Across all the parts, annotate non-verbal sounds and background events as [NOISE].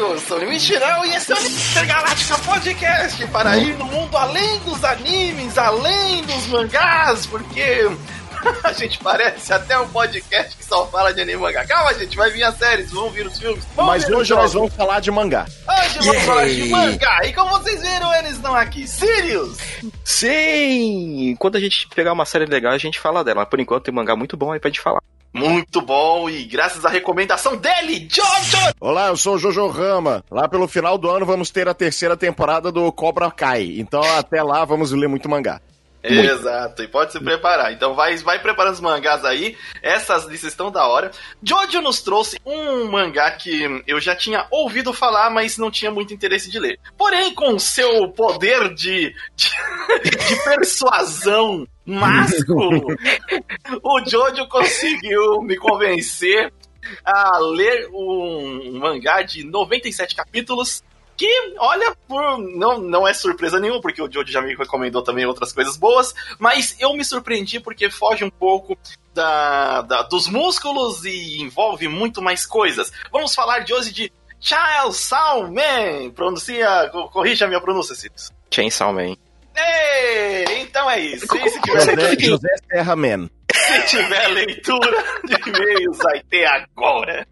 sou o Limite e esse é o Intergaláctica Podcast para ir no mundo além dos animes, além dos mangás, porque [LAUGHS] a gente parece até um podcast que só fala de anime e mangá. Calma, gente, vai vir as séries, vão vir os filmes. Mas hoje nós vamos falar de mangá. Hoje vamos falar de mangá. E como vocês viram, eles estão aqui. Sirius! Sim! Quando a gente pegar uma série legal, a gente fala dela. Mas por enquanto tem mangá muito bom aí pra gente falar. Muito bom, e graças à recomendação dele, Jojo! Olá, eu sou o Jojo Rama. Lá pelo final do ano vamos ter a terceira temporada do Cobra Kai. Então até lá vamos ler muito mangá. Muito. Exato, e pode se preparar. Então vai, vai preparando os mangás aí. Essas listas estão da hora. Jojo nos trouxe um mangá que eu já tinha ouvido falar, mas não tinha muito interesse de ler. Porém, com seu poder de, de, [LAUGHS] de persuasão másculo, [LAUGHS] o Jojo conseguiu me convencer a ler um mangá de 97 capítulos que, olha, por, não, não é surpresa nenhuma, porque o Jojo já me recomendou também outras coisas boas, mas eu me surpreendi porque foge um pouco da, da dos músculos e envolve muito mais coisas. Vamos falar de hoje de Chainsaw Man. Pronuncia, corrija a minha pronúncia, Cílios. Chainsaw Man. Ei, então é isso. E se tiver José, José Serra Man. [LAUGHS] Se tiver leitura de e-mails, vai ter agora.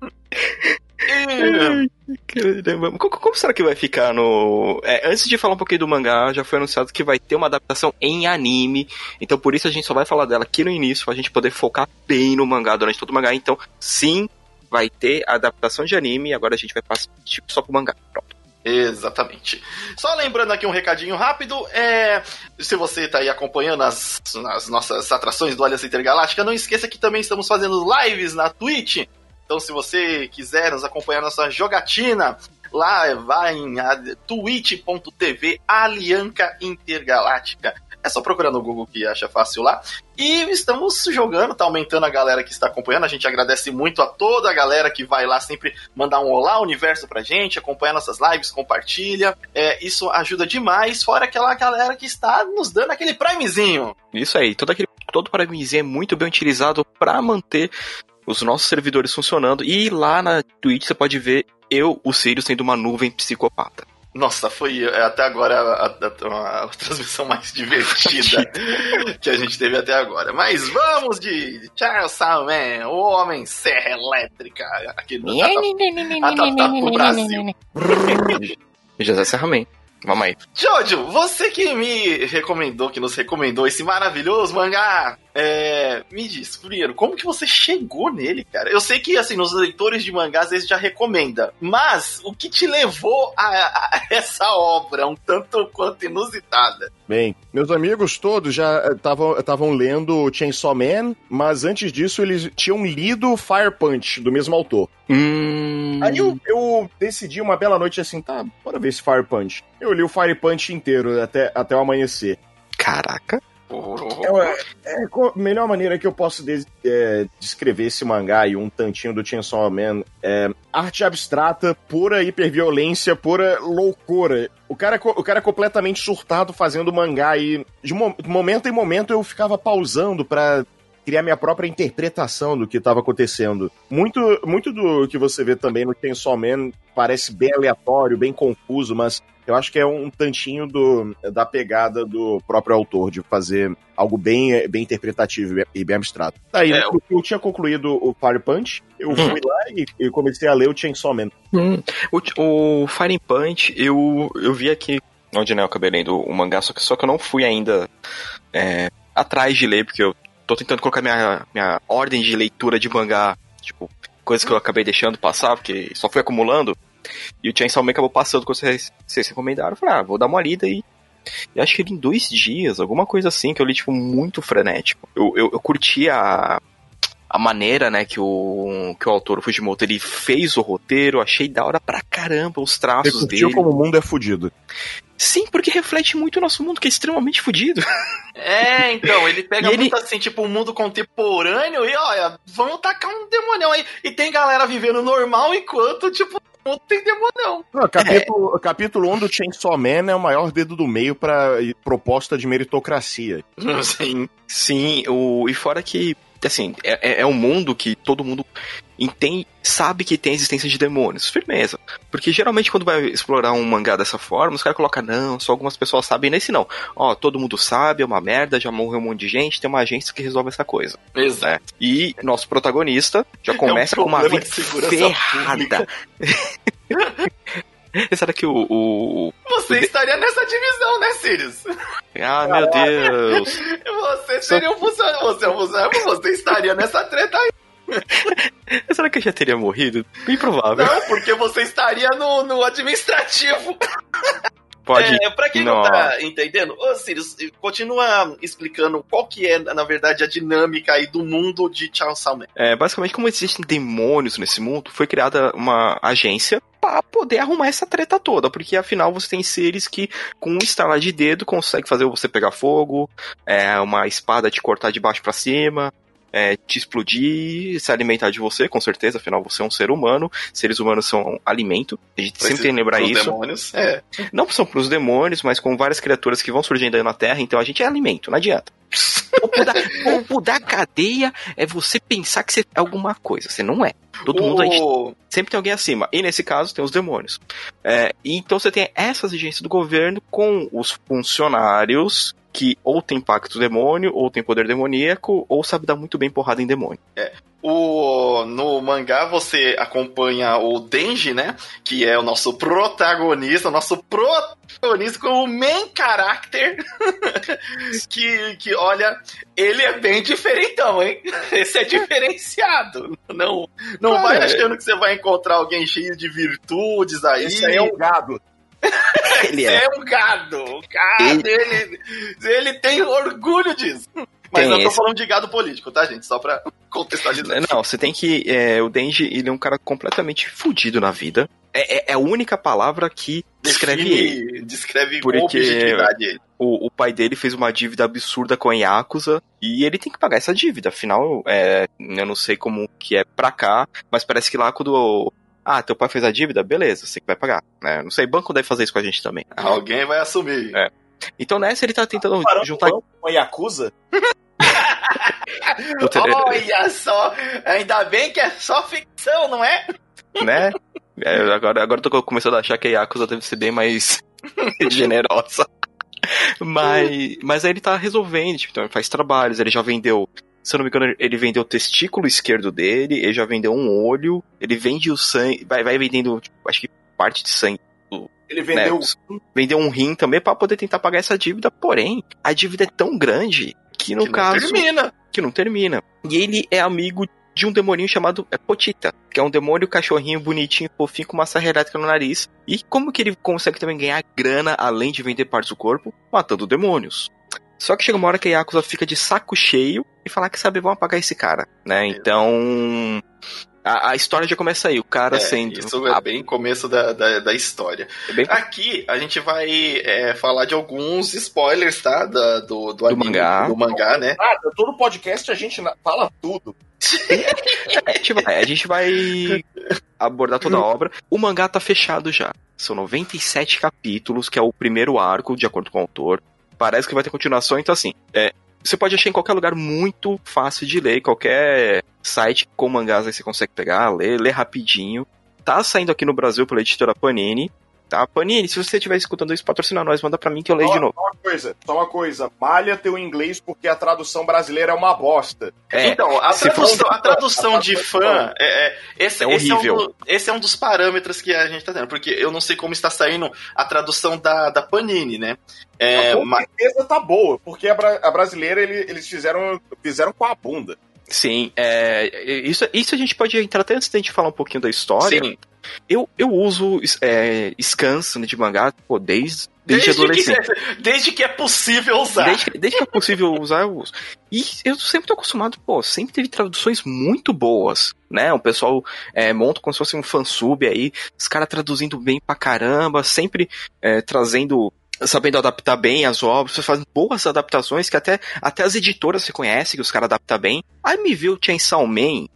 Caramba. Como, como, será que vai ficar no. É, antes de falar um pouquinho do mangá, já foi anunciado que vai ter uma adaptação em anime. Então por isso a gente só vai falar dela aqui no início, pra gente poder focar bem no mangá durante todo o mangá. Então, sim, vai ter adaptação de anime. Agora a gente vai passar tipo, só pro mangá. Pronto. Exatamente. Só lembrando aqui um recadinho rápido, é, se você está aí acompanhando as, as, nossas atrações do Aliança Intergaláctica, não esqueça que também estamos fazendo lives na Twitch. Então, se você quiser nos acompanhar nossa jogatina, lá vai em twitch.tv Alianca Intergaláctica. É só procurar no Google que acha fácil lá. E estamos jogando, tá aumentando a galera que está acompanhando. A gente agradece muito a toda a galera que vai lá sempre mandar um olá universo pra gente, acompanha nossas lives, compartilha. É, isso ajuda demais, fora aquela galera que está nos dando aquele primezinho. Isso aí, todo aquele todo primezinho é muito bem utilizado para manter os nossos servidores funcionando. E lá na Twitch você pode ver eu, o Sirius, tendo uma nuvem psicopata. Nossa, foi é, até agora a, a, a, [LAUGHS] transmissão mais divertida [LAUGHS] que a gente teve até agora. Mas vamos de Charles Salman, o Homem Serra Elétrica, aqui do Brasil. José Serraman. Vamos aí. Jojo, você que me recomendou, que nos recomendou esse maravilhoso mangá, é, me diz, primeiro, como que você chegou nele, cara? Eu sei que, assim, nos leitores de mangás eles já recomenda, mas o que te levou a, a essa obra um tanto quanto inusitada? Bem, meus amigos todos já estavam lendo Chainsaw Man, mas antes disso eles tinham lido Fire Punch, do mesmo autor. Hum... Aí eu, eu, decidi uma bela noite assim, tá, bora ver esse Fire Punch. Eu li o Fire Punch inteiro até, até o amanhecer. Caraca. É, é, a melhor maneira que eu posso de, é, descrever esse mangá e um tantinho do Chainsaw Man é arte abstrata, pura hiperviolência, pura loucura. O cara, o cara é completamente surtado fazendo mangá e de momento em momento eu ficava pausando para criar minha própria interpretação do que estava acontecendo. Muito, muito do que você vê também no Chainsaw Man parece bem aleatório, bem confuso, mas eu acho que é um tantinho do, da pegada do próprio autor, de fazer algo bem, bem interpretativo e bem abstrato. Daí, é, eu, eu tinha concluído o Fire Punch, eu hum. fui lá e, e, comecei a ler o Chainsaw Man. Hum. O, o Fire Punch, eu, eu vi aqui onde né, eu acabei lendo o mangá, só que, só que eu não fui ainda é, atrás de ler, porque eu tô tentando colocar minha, minha ordem de leitura de mangá, tipo, coisas que eu acabei deixando passar, porque só fui acumulando. E o Chainsaw Man acabou passando quando vocês, vocês recomendaram. Eu falei, ah, vou dar uma lida e. Eu acho que em dois dias, alguma coisa assim, que eu li, tipo, muito frenético. Eu, eu, eu curti a, a maneira, né, que o, que o autor, o Fujimoto, ele fez o roteiro, achei da hora pra caramba os traços Você dele. como o mundo é fudido. Sim, porque reflete muito o nosso mundo, que é extremamente fudido. É, então, ele [LAUGHS] pega muito ele... assim, tipo, o um mundo contemporâneo e, olha, vamos tacar um demonião aí. E tem galera vivendo normal enquanto, tipo, não tem demonião. Não, [LAUGHS] capítulo, é. capítulo 1 do Chainsaw Man é o maior dedo do meio pra proposta de meritocracia. Sim. Sim, o, e fora que assim, é, é um mundo que todo mundo entende, sabe que tem a existência de demônios. Firmeza. Porque geralmente quando vai explorar um mangá dessa forma, os caras colocam, não, só algumas pessoas sabem. Nesse não. Ó, todo mundo sabe, é uma merda, já morreu um monte de gente, tem uma agência que resolve essa coisa. Exato. É. E nosso protagonista já começa é um com uma vida ferrada. [LAUGHS] [LAUGHS] [LAUGHS] Será que o, o... Você estaria nessa divisão, né, Sirius? Ah, meu Deus. [LAUGHS] Você seria um funcionário, você é um funcionário, você estaria nessa treta aí. [LAUGHS] Será que eu já teria morrido? Bem provável. Não, porque você estaria no, no administrativo. Pode. É, pra quem não, não tá entendendo, ô Sirius, continua explicando qual que é, na verdade, a dinâmica aí do mundo de Charles Salman. É, basicamente, como existem demônios nesse mundo, foi criada uma agência para poder arrumar essa treta toda, porque afinal você tem seres que com um estalar de dedo consegue fazer você pegar fogo, é, uma espada te cortar de baixo para cima, é, te explodir, se alimentar de você, com certeza, afinal você é um ser humano, seres humanos são alimento, a gente sempre tem que lembrar isso. Demônios, é. Não são pros demônios, mas com várias criaturas que vão surgindo aí na Terra, então a gente é alimento, não adianta. [LAUGHS] O da, o da cadeia é você pensar que você é alguma coisa, você não é. Todo mundo gente, sempre tem alguém acima. E nesse caso tem os demônios. É, então você tem essa exigência do governo com os funcionários que ou tem pacto demônio, ou tem poder demoníaco, ou sabe dar muito bem porrada em demônio. É. O, no mangá você acompanha o Denji, né? Que é o nosso protagonista, o nosso protagonista como main character. [LAUGHS] que, que, olha, ele é bem diferentão, hein? [LAUGHS] Esse é diferenciado. Não, não Cara, vai achando que você vai encontrar alguém cheio de virtudes aí. Esse aí é um gado. [LAUGHS] ele é. é um gado. O gado, ele... ele, ele tem orgulho disso. Mas tem eu tô esse... falando de gado político, tá, gente? Só pra contextualizar. Não, você tem que. É, o Denji, ele é um cara completamente fudido na vida. É, é, é a única palavra que descreve Define, ele. Descreve Porque ele. O, o pai dele fez uma dívida absurda com a Yakuza e ele tem que pagar essa dívida. Afinal, é, eu não sei como que é pra cá, mas parece que lá quando ah, teu pai fez a dívida? Beleza, você que vai pagar. Né? Não sei, banco deve fazer isso com a gente também. [LAUGHS] Alguém vai assumir. É. Então nessa ele tá tentando Parando juntar. Com a Yakuza? [LAUGHS] Olha só! Ainda bem que é só ficção, não é? Né? É, agora, agora tô começando a achar que a Yakuza deve ser bem mais [LAUGHS] generosa. Mas, mas aí ele tá resolvendo, tipo, então ele faz trabalhos, ele já vendeu se eu não me engano, ele vendeu o testículo esquerdo dele, ele já vendeu um olho, ele vende o sangue, vai, vai vendendo, tipo, acho que parte de sangue. Ele vendeu, né, vendeu um rim também para poder tentar pagar essa dívida, porém, a dívida é tão grande que no que caso. Não termina. Que não termina. E ele é amigo de um demoninho chamado é, Potita, que é um demônio cachorrinho bonitinho, fofinho, com uma serra elétrica no nariz. E como que ele consegue também ganhar grana além de vender partes do corpo? Matando demônios. Só que chega uma hora que a Yakuza fica de saco cheio e falar que sabe, vão apagar esse cara, né? Então. A, a, história já começa aí, o cara é, sendo. Isso é bem começo da, da, da história. É bem... Aqui a gente vai é, falar de alguns spoilers, tá? Da, do, do, do anime, mangá. Do mangá, né? Nada, todo podcast a gente fala tudo. [LAUGHS] a, gente vai, a gente vai abordar toda a obra. O mangá tá fechado já. São 97 capítulos, que é o primeiro arco, de acordo com o autor parece que vai ter continuação, então assim, é, você pode achar em qualquer lugar muito fácil de ler, qualquer site com mangás aí você consegue pegar, ler, ler rapidinho. Tá saindo aqui no Brasil pela editora Panini, tá? Panini, se você estiver escutando isso, patrocina nós, manda pra mim que eu leio só, de novo. Só uma coisa, só uma coisa, malha teu inglês porque a tradução brasileira é uma bosta. É, então, a tradução, fosse... a tradução [LAUGHS] de fã, é, é, esse, é esse, é um do, esse é um dos parâmetros que a gente tá tendo, porque eu não sei como está saindo a tradução da, da Panini, né? É, com mas... certeza tá boa, porque a, bra a brasileira ele, eles fizeram, fizeram com a bunda. Sim, é, isso, isso a gente pode entrar até antes da gente falar um pouquinho da história. Sim. Eu, eu uso é, scans de mangá pô, desde, desde, desde adolescente. Que, [LAUGHS] é, desde que é possível usar. Desde, desde que é possível usar, eu uso. E eu sempre tô acostumado, pô, sempre teve traduções muito boas, né? O pessoal é, monta como se fosse um fansub aí, os caras traduzindo bem pra caramba, sempre é, trazendo sabendo adaptar bem as obras, fazem boas adaptações que até, até as editoras se conhecem que os caras adaptam bem. Aí me viu o Chainsaw Man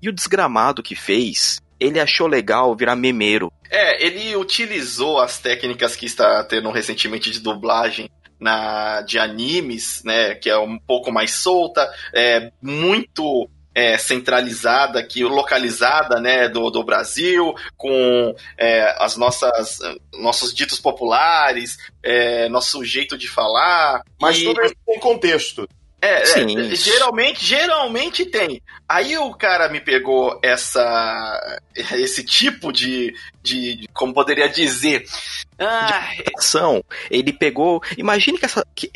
e o desgramado que fez, ele achou legal virar memeiro. É, ele utilizou as técnicas que está tendo recentemente de dublagem na de animes, né, que é um pouco mais solta, é muito é, centralizada aqui, localizada, né, do, do Brasil, com é, as nossas nossos ditos populares, é, nosso jeito de falar. Mas e... tudo isso tem contexto. É, é, geralmente, geralmente tem. Aí o cara me pegou essa, [LAUGHS] esse tipo de, de, como poderia dizer, ah, de ação. Ele pegou, imagine que essa, que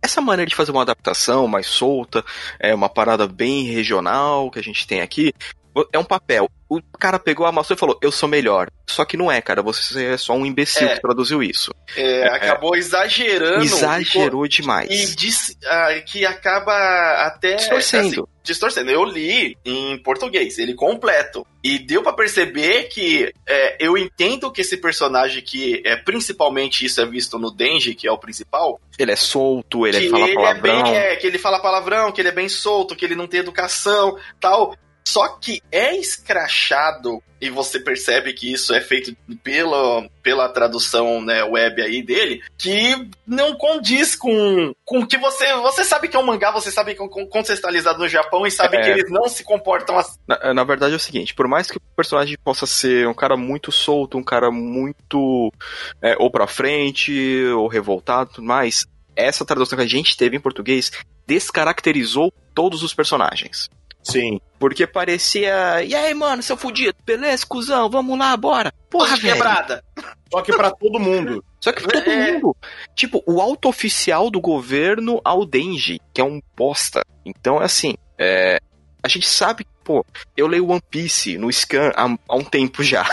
essa maneira de fazer uma adaptação mais solta, é uma parada bem regional que a gente tem aqui, é um papel. O cara pegou, amassou e falou, eu sou melhor. Só que não é, cara. Você é só um imbecil é, que produziu isso. É, é acabou exagerando. Exagerou demais. E disse, ah, que acaba até... Distorcendo. Assim, distorcendo. Eu li em português, ele completo. E deu para perceber que é, eu entendo que esse personagem que é principalmente isso é visto no Denji, que é o principal. Ele é solto, ele fala ele palavrão. É bem, é, que ele fala palavrão, que ele é bem solto, que ele não tem educação, tal. Só que é escrachado e você percebe que isso é feito pela, pela tradução né, web aí dele, que não condiz com com que você você sabe que é um mangá, você sabe que é contextualizado no Japão e sabe é. que eles não se comportam assim. Na, na, verdade é o seguinte, por mais que o personagem possa ser um cara muito solto, um cara muito é, ou pra frente ou revoltado, tudo mais, essa tradução que a gente teve em português descaracterizou todos os personagens. Sim. Porque parecia. E aí, mano, seu fudido, beleza, cuzão, vamos lá, bora. Porra, velho. quebrada. [LAUGHS] Só que pra todo mundo. Só que todo é. mundo. Tipo, o alto oficial do governo ao Denji, que é um bosta. Então, é assim, é, a gente sabe, pô, eu leio One Piece no scan há, há um tempo já.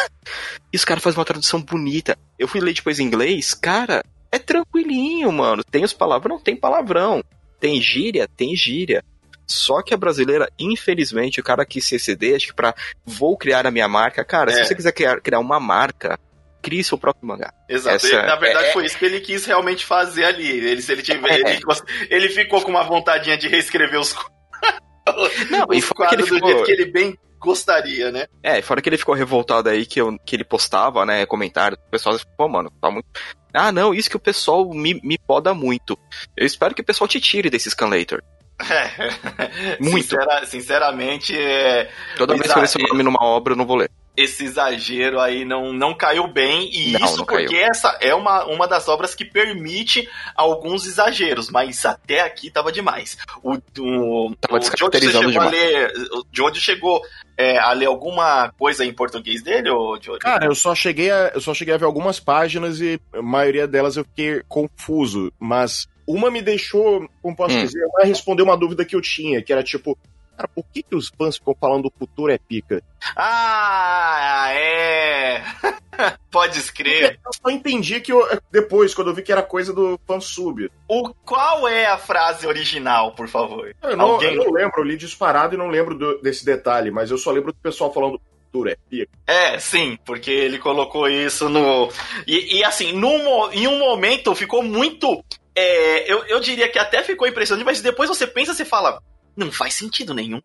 E os caras fazem uma tradução bonita. Eu fui ler depois em inglês, cara, é tranquilinho, mano. Tem os palavrão, tem palavrão. Tem gíria, tem gíria. Só que a brasileira, infelizmente, o cara quis se exceder, acho que pra vou criar a minha marca. Cara, é. se você quiser criar, criar uma marca, crie seu próprio mangá. Exato. Essa, na verdade, é... foi isso que ele quis realmente fazer ali. Ele, se ele tiver. É. Ele, ele, ficou com uma vontadinha de reescrever os. [LAUGHS] Não, os e quadros ele ficou... do jeito que ele bem gostaria, né? É, fora que ele ficou revoltado aí que, eu, que ele postava, né, comentários, o pessoal pô, mano, tá muito... Ah, não, isso que o pessoal me, me poda muito. Eu espero que o pessoal te tire desse Scanlator. É. [LAUGHS] Muito. Sincera, sinceramente. É... Toda vez que eu ver seu nome numa obra, eu não vou ler. Esse exagero aí não, não caiu bem, e não, isso não porque caiu. essa é uma, uma das obras que permite alguns exageros, mas até aqui tava demais. O, o, tava o chegou demais. a ler. O Jojo chegou é, a ler alguma coisa em português dele, ou Jojo? Cara, eu só cheguei a, eu só cheguei a ver algumas páginas e a maioria delas eu fiquei confuso, mas uma me deixou, como posso hum. dizer, responder uma dúvida que eu tinha, que era tipo, cara, por que, que os fãs ficam falando o futuro é pica? Ah, é! [LAUGHS] Pode escrever. Eu só entendi que eu, depois, quando eu vi que era coisa do fansub. O qual é a frase original, por favor? Eu não, Alguém... eu não lembro, eu li disparado e não lembro do, desse detalhe, mas eu só lembro do pessoal falando futuro é pica. É, sim, porque ele colocou isso no. E, e assim, num, em um momento ficou muito é, eu, eu diria que até ficou impressionante, mas depois você pensa e fala, não faz sentido nenhum.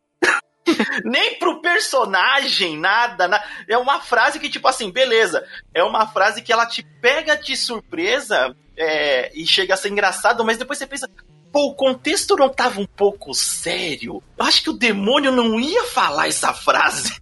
[LAUGHS] Nem pro personagem, nada, nada. É uma frase que, tipo assim, beleza. É uma frase que ela te pega de surpresa é, e chega a ser engraçado, mas depois você pensa, pô, o contexto não tava um pouco sério. Eu acho que o demônio não ia falar essa frase.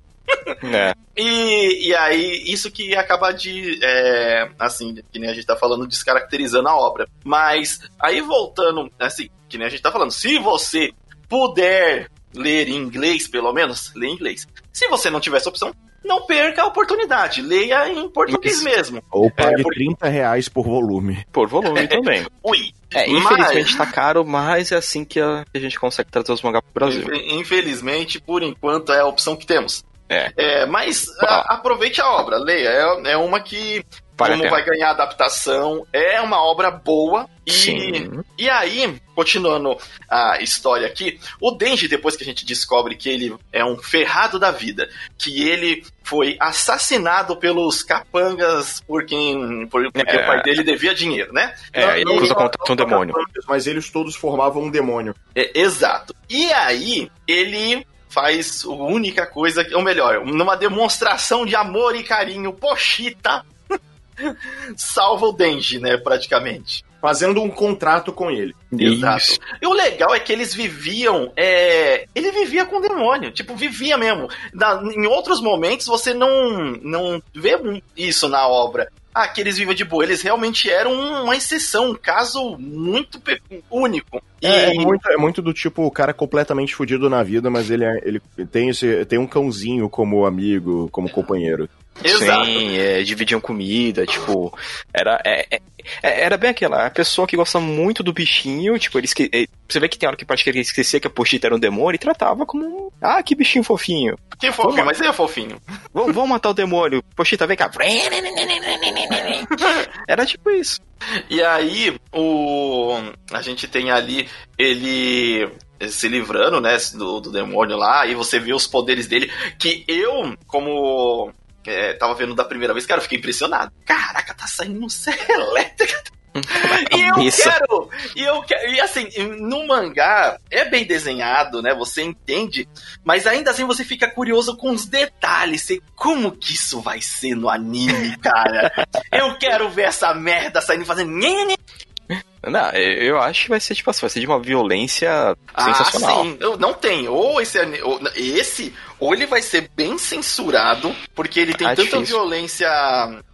É. E, e aí, isso que acaba de, é, assim, que nem a gente tá falando, descaracterizando a obra. Mas, aí voltando, assim, que nem a gente tá falando, se você puder ler em inglês, pelo menos, lê em inglês. Se você não tiver essa opção, não perca a oportunidade. Leia em português Isso. mesmo. Ou pague é, por... 30 reais por volume. Por volume também. [LAUGHS] Ui. É, infelizmente mas... tá caro, mas é assim que a, que a gente consegue trazer os mangá pro Brasil. Infelizmente, por enquanto, é a opção que temos. É. é mas a, aproveite a obra, leia. É, é uma que Vale como vai ganhar adaptação. É uma obra boa. E, Sim. e aí, continuando a história aqui, o Denji, depois que a gente descobre que ele é um ferrado da vida, que ele foi assassinado pelos capangas por quem. Por, porque é. o pai dele devia dinheiro, né? É, ele usa contra um demônio. Mas eles todos formavam um demônio. É, exato. E aí, ele faz a única coisa, ou melhor, numa demonstração de amor e carinho, Pochita [LAUGHS] salva o Denji, né, praticamente. fazendo um contrato com ele. Exato. Isso. E o legal é que eles viviam. É... Ele vivia com o demônio. Tipo, vivia mesmo. Na- em outros momentos você não, não vê isso na obra. Ah, que eles vivam de boa. Eles realmente eram uma exceção, um caso muito único. E É, é muito, é muito do tipo, o cara completamente fudido na vida, mas ele, é- ele tem, esse, tem um cãozinho como amigo, como companheiro. Exato. Sim, é, dividiam comida, tipo, era, é, é- é- era bem aquela, a pessoa que gosta muito do bichinho, tipo, ele esque, é, você vê que tem hora que praticamente ele esquecia que a Pochita era um demônio e tratava como ah, que bichinho fofinho, Que fofinho, Vamos- mas ele é fofinho. vamos, vamos matar o demônio, Pochita, vem cá. [LAUGHS] Era tipo isso. E aí, o. A gente tem ali ele se livrando, né, do, do demônio lá, e você vê os poderes dele, que eu, como é, tava vendo da primeira vez, cara, eu fiquei impressionado. Caraca, tá saindo um serra [LAUGHS] elétrica. E eu quero, e eu quero, e assim, no mangá é bem desenhado, né? Você entende, mas ainda assim você fica curioso com os detalhes. Você, como que isso vai ser no anime, cara? eu quero ver essa merda saindo e fazendo. Não, eu acho que vai ser tipo assim, vai ser de uma violência sensacional. Ah, sim. Eu, não tem. Ou esse, ani- ou, esse, ou ele vai ser bem censurado, porque ele tem Ah, tanta difícil. violência,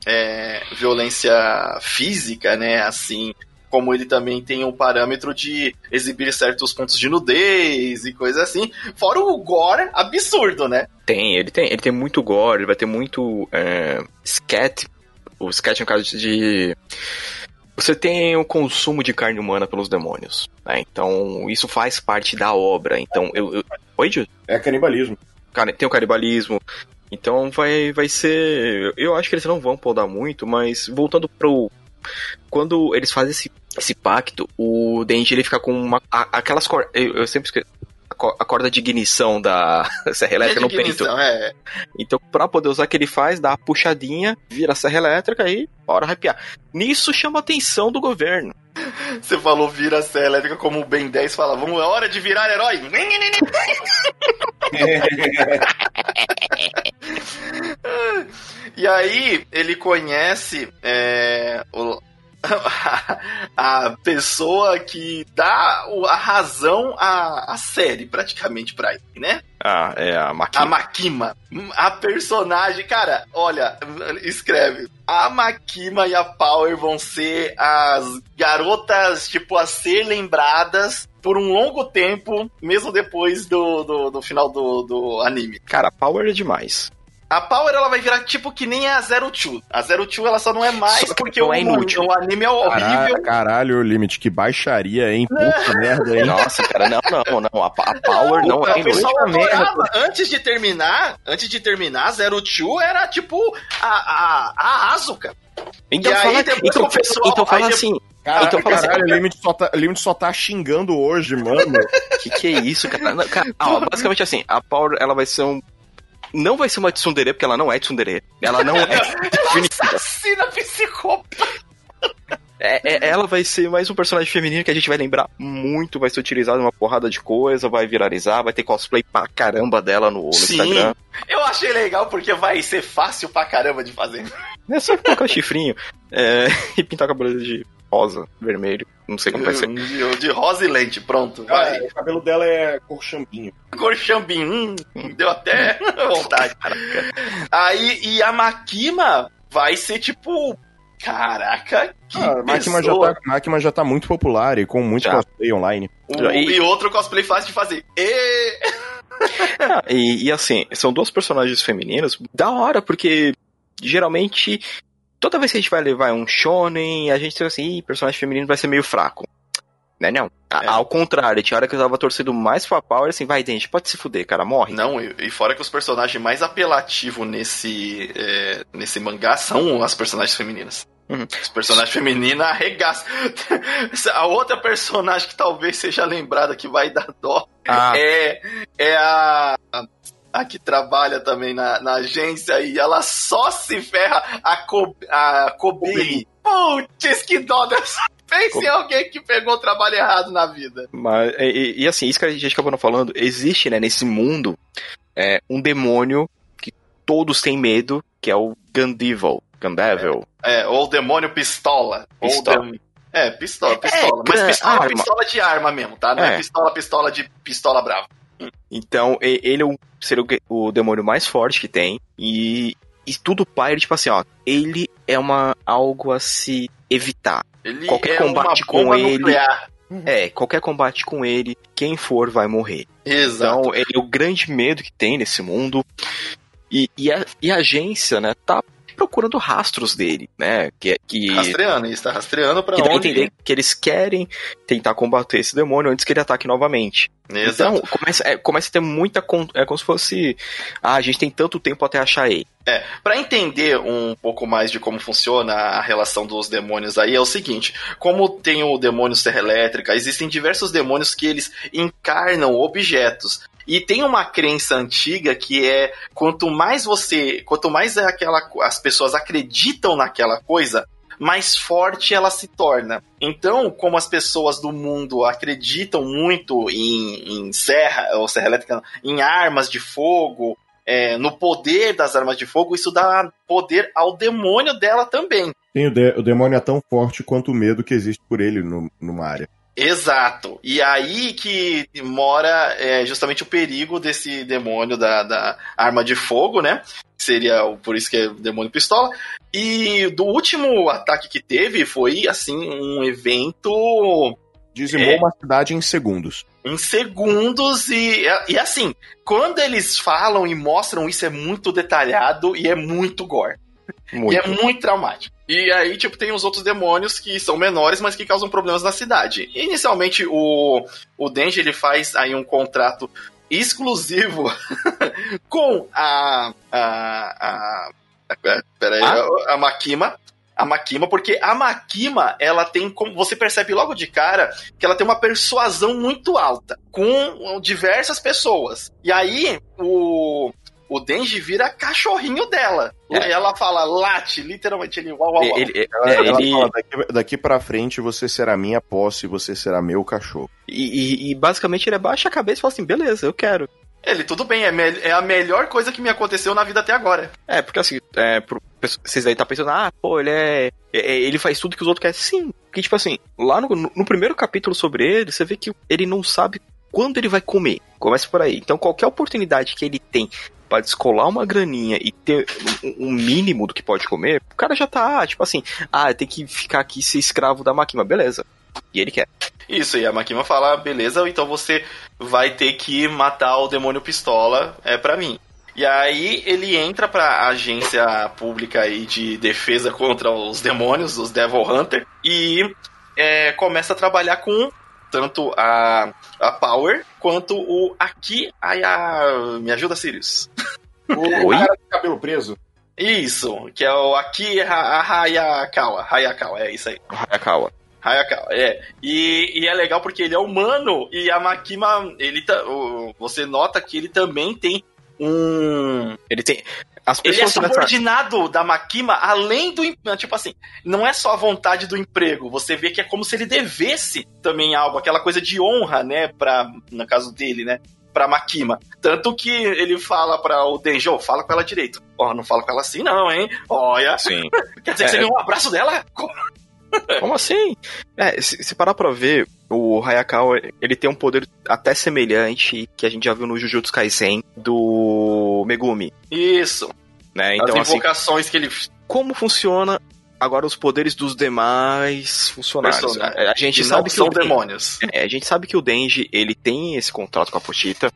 é, violência física, né? Assim, como ele também tem um parâmetro de exibir certos pontos de nudez e coisa assim. Fora o gore absurdo, né? Tem, ele tem, ele tem muito gore, ele vai ter muito é, scat. O scat é um caso de. Você tem o consumo de carne humana pelos demônios. né? Então, isso faz parte da obra. Então, eu. eu... Oi, Gil? É canibalismo. Tem o canibalismo. Então vai, vai ser. Eu acho que eles não vão podar muito, mas voltando pro. Quando eles fazem esse, esse pacto, o Denji ele fica com uma. aquelas cordas. Eu, eu sempre esqueço. A co- a corda de ignição da [LAUGHS] serra elétrica no peito. Ignição, é. Então, pra poder usar o que ele faz, dá a puxadinha, vira a serra elétrica e bora arrepiar. Nisso chama a atenção do governo. [LAUGHS] Você falou vira a serra elétrica como o Ben 10 fala, vamos, é hora de virar herói. [LAUGHS] E aí ele conhece é, o- [LAUGHS] a pessoa que dá a razão à, à série, praticamente, pra ele, né? Ah, é a A máquina. Makima. A personagem, cara, olha, escreve. A Makima e a Power vão ser as garotas, tipo, a ser lembradas por um longo tempo, mesmo depois do, do, do final do, do anime. Cara, Power é demais. A Power, ela vai virar tipo que nem a Zero Two. A Zero Two, ela só não é mais Só que porque não o, é inútil. o anime é horrível. Caralho, caralho, Limite, que baixaria, hein? [LAUGHS] Puta merda, hein? Nossa, cara, não, não, não. A, a Power não o é pessoal inútil. adorava. Antes de terminar, antes de terminar, Zero Two era tipo a, a, a Asuka. Então E aí, fala, depois então, pessoal- então fala aí assim, Cara, Então fala assim- caralho, o Limite só, tá, Limite só tá xingando hoje, mano. [LAUGHS] que que é isso, cara? Não, cara, ó, basicamente assim, a Power, ela vai ser um... Não vai ser uma tsundere, porque ela não é tsundere. Ela não é [LAUGHS] definida. Assassina psicopata. É, é- ela vai ser mais um personagem feminino que a gente vai lembrar muito, vai ser utilizado em uma porrada de coisa, vai viralizar, vai ter cosplay pra caramba dela no, no Sim. Instagram. Eu achei legal porque vai ser fácil pra caramba de fazer. É só colocar chifrinho é, [LAUGHS] e pintar o cabelo de rosa, vermelho, não sei como vai ser. De, rosa e lente, pronto. Vai. o cabelo dela é cor chambinho. Cor chambinho, hum, deu até [LAUGHS] vontade. Aí, e a Makima vai ser tipo. Caraca, que Ah, Makima já, tá, Makima já tá muito popular e com muito Já. cosplay online. O- E- e outro cosplay fácil de fazer. E... [LAUGHS] Ah, e, e assim, são duas personagens femininas da hora, porque geralmente toda vez que a gente vai levar um shonen, a gente tem assim, "Ih, personagem feminino vai ser meio fraco. Né, não? É. Ao contrário, tinha hora que eu tava torcendo mais pra Power, assim, vai, Dente, pode se fuder, cara, morre. Não, e, e fora que os personagens mais apelativos nesse, é, nesse mangá são as personagens femininas. Uhum. Os personagens femininos arregaçam. [LAUGHS] A outra personagem que talvez seja lembrada que vai dar dó Ah, é, é a, a que trabalha também na, na agência e ela só se ferra a, Co, a Kobiri. Putz, que dó dessa. Pense em alguém que pegou o trabalho errado na vida. Mas, e, e- assim, isso que a gente acabou não falando, existe, né, nesse mundo, é, um demônio que todos têm medo, que é o Gandevil. Gandevil. É, ou o demônio pistola. Pistola. Ou, É, pistola, pistola. É, mas pistola, arma. pistola de arma mesmo, tá? Não é. é pistola, pistola de pistola brava. Então, ele é seria o, o demônio mais forte que tem. E, e tudo pai, tipo assim, ó. Ele é uma algo a se evitar. Ele qualquer é combate com ele. Nuclear. É, qualquer combate com ele, quem for vai morrer. Exato. Então, ele é o grande medo que tem nesse mundo. E, e, a, e a agência, né, tá procurando rastros dele, né? Que, que rastreando, ele está rastreando para onde? entender que eles querem tentar combater esse demônio antes que ele ataque novamente. Exato. Então começa, é, começa a ter muita é como se fosse, ah, a gente tem tanto tempo até achar ele. É, para entender um pouco mais de como funciona a relação dos demônios aí é o seguinte, como tem o demônio serra elétrica, existem diversos demônios que eles encarnam objetos. E tem uma crença antiga que é quanto mais você, quanto mais aquela as pessoas acreditam naquela coisa, mais forte ela se torna. Então, como as pessoas do mundo acreditam muito em, em serra, ou serra elétrica, em armas de fogo, é, no poder das armas de fogo, isso dá poder ao demônio dela também. Sim, o, de, o demônio é tão forte quanto o medo que existe por ele no, numa área. Exato. E aí que mora é, justamente o perigo desse demônio da, da arma de fogo, né? Seria por isso que é demônio pistola. E do último ataque que teve foi assim um evento. Dizimou é, uma cidade em segundos. Em segundos, e, e assim, quando eles falam e mostram isso, é muito detalhado e é muito gore. Muito. E é muito traumático. E aí, tipo, tem os outros demônios que são menores, mas que causam problemas na cidade. Inicialmente, o, o Denji, ele faz aí um contrato exclusivo [LAUGHS] com a... a, a, a peraí, ah? a Makima, a Makima, porque a Makima, ela tem como. Você percebe logo de cara que ela tem uma persuasão muito alta com diversas pessoas. E aí, o, o Denji vira cachorrinho dela. É. E ela fala late, literalmente, ele uau, uau, uau. Ele, ele, ela, ela ele... fala, daqui, daqui pra frente você será minha posse, você será meu cachorro. E, e, e basicamente ele abaixa a cabeça e fala assim, beleza, eu quero. Ele, tudo bem, é, me é, a melhor coisa que me aconteceu na vida até agora. É, porque assim, é, pro, vocês aí tá pensando, ah, pô, ele é, é, Ele faz tudo que os outros querem. Sim, porque, tipo assim, lá no, no primeiro capítulo sobre ele, você vê que ele não sabe quando ele vai comer. Começa por aí. Então, qualquer oportunidade que ele tem para descolar uma graninha e ter um mínimo do que pode comer, o cara já tá, tipo assim, ah, tem que ficar aqui ser escravo da Makima, beleza. E ele quer. Isso, e a Makima fala, beleza, então você vai ter que matar o demônio pistola, é para mim. E aí ele entra pra agência pública aí de defesa contra os demônios, os Devil Hunter, e é, começa a trabalhar com tanto a, a Power quanto o Aqui a Me ajuda, Sirius. O Oi? cara com cabelo preso. Isso, que é o Aki Hayakawa. Hayakawa, é isso aí. Hayakawa. Hayakawa, é. E, e é legal porque ele é humano e a Makima, ele tá, você nota que ele também tem um. Ele tem. As ele é subordinado nessa... da Makima além do. Tipo assim, não é só a vontade do emprego. Você vê que é como se ele devesse também algo, aquela coisa de honra, né? Pra, no caso dele, né? Pra Makima. Tanto que ele fala pra o Denjo, fala com ela direito. Ó, oh, não fala com ela assim, não, hein? Olha. Sim. [LAUGHS] Quer dizer é. que você deu um abraço dela? [LAUGHS] Como assim? É, se, se, parar pra ver, o Hayakawa, ele tem um poder até semelhante que a gente já viu no Jujutsu Kaisen do Megumi. Isso. Né? Então, As assim, invocações assim, que ele... Como funciona agora os poderes dos demais funcionários. A, a, gente sabe que são demônios. [LAUGHS] É, a gente sabe que o Denji, ele tem esse contrato com a Pochita,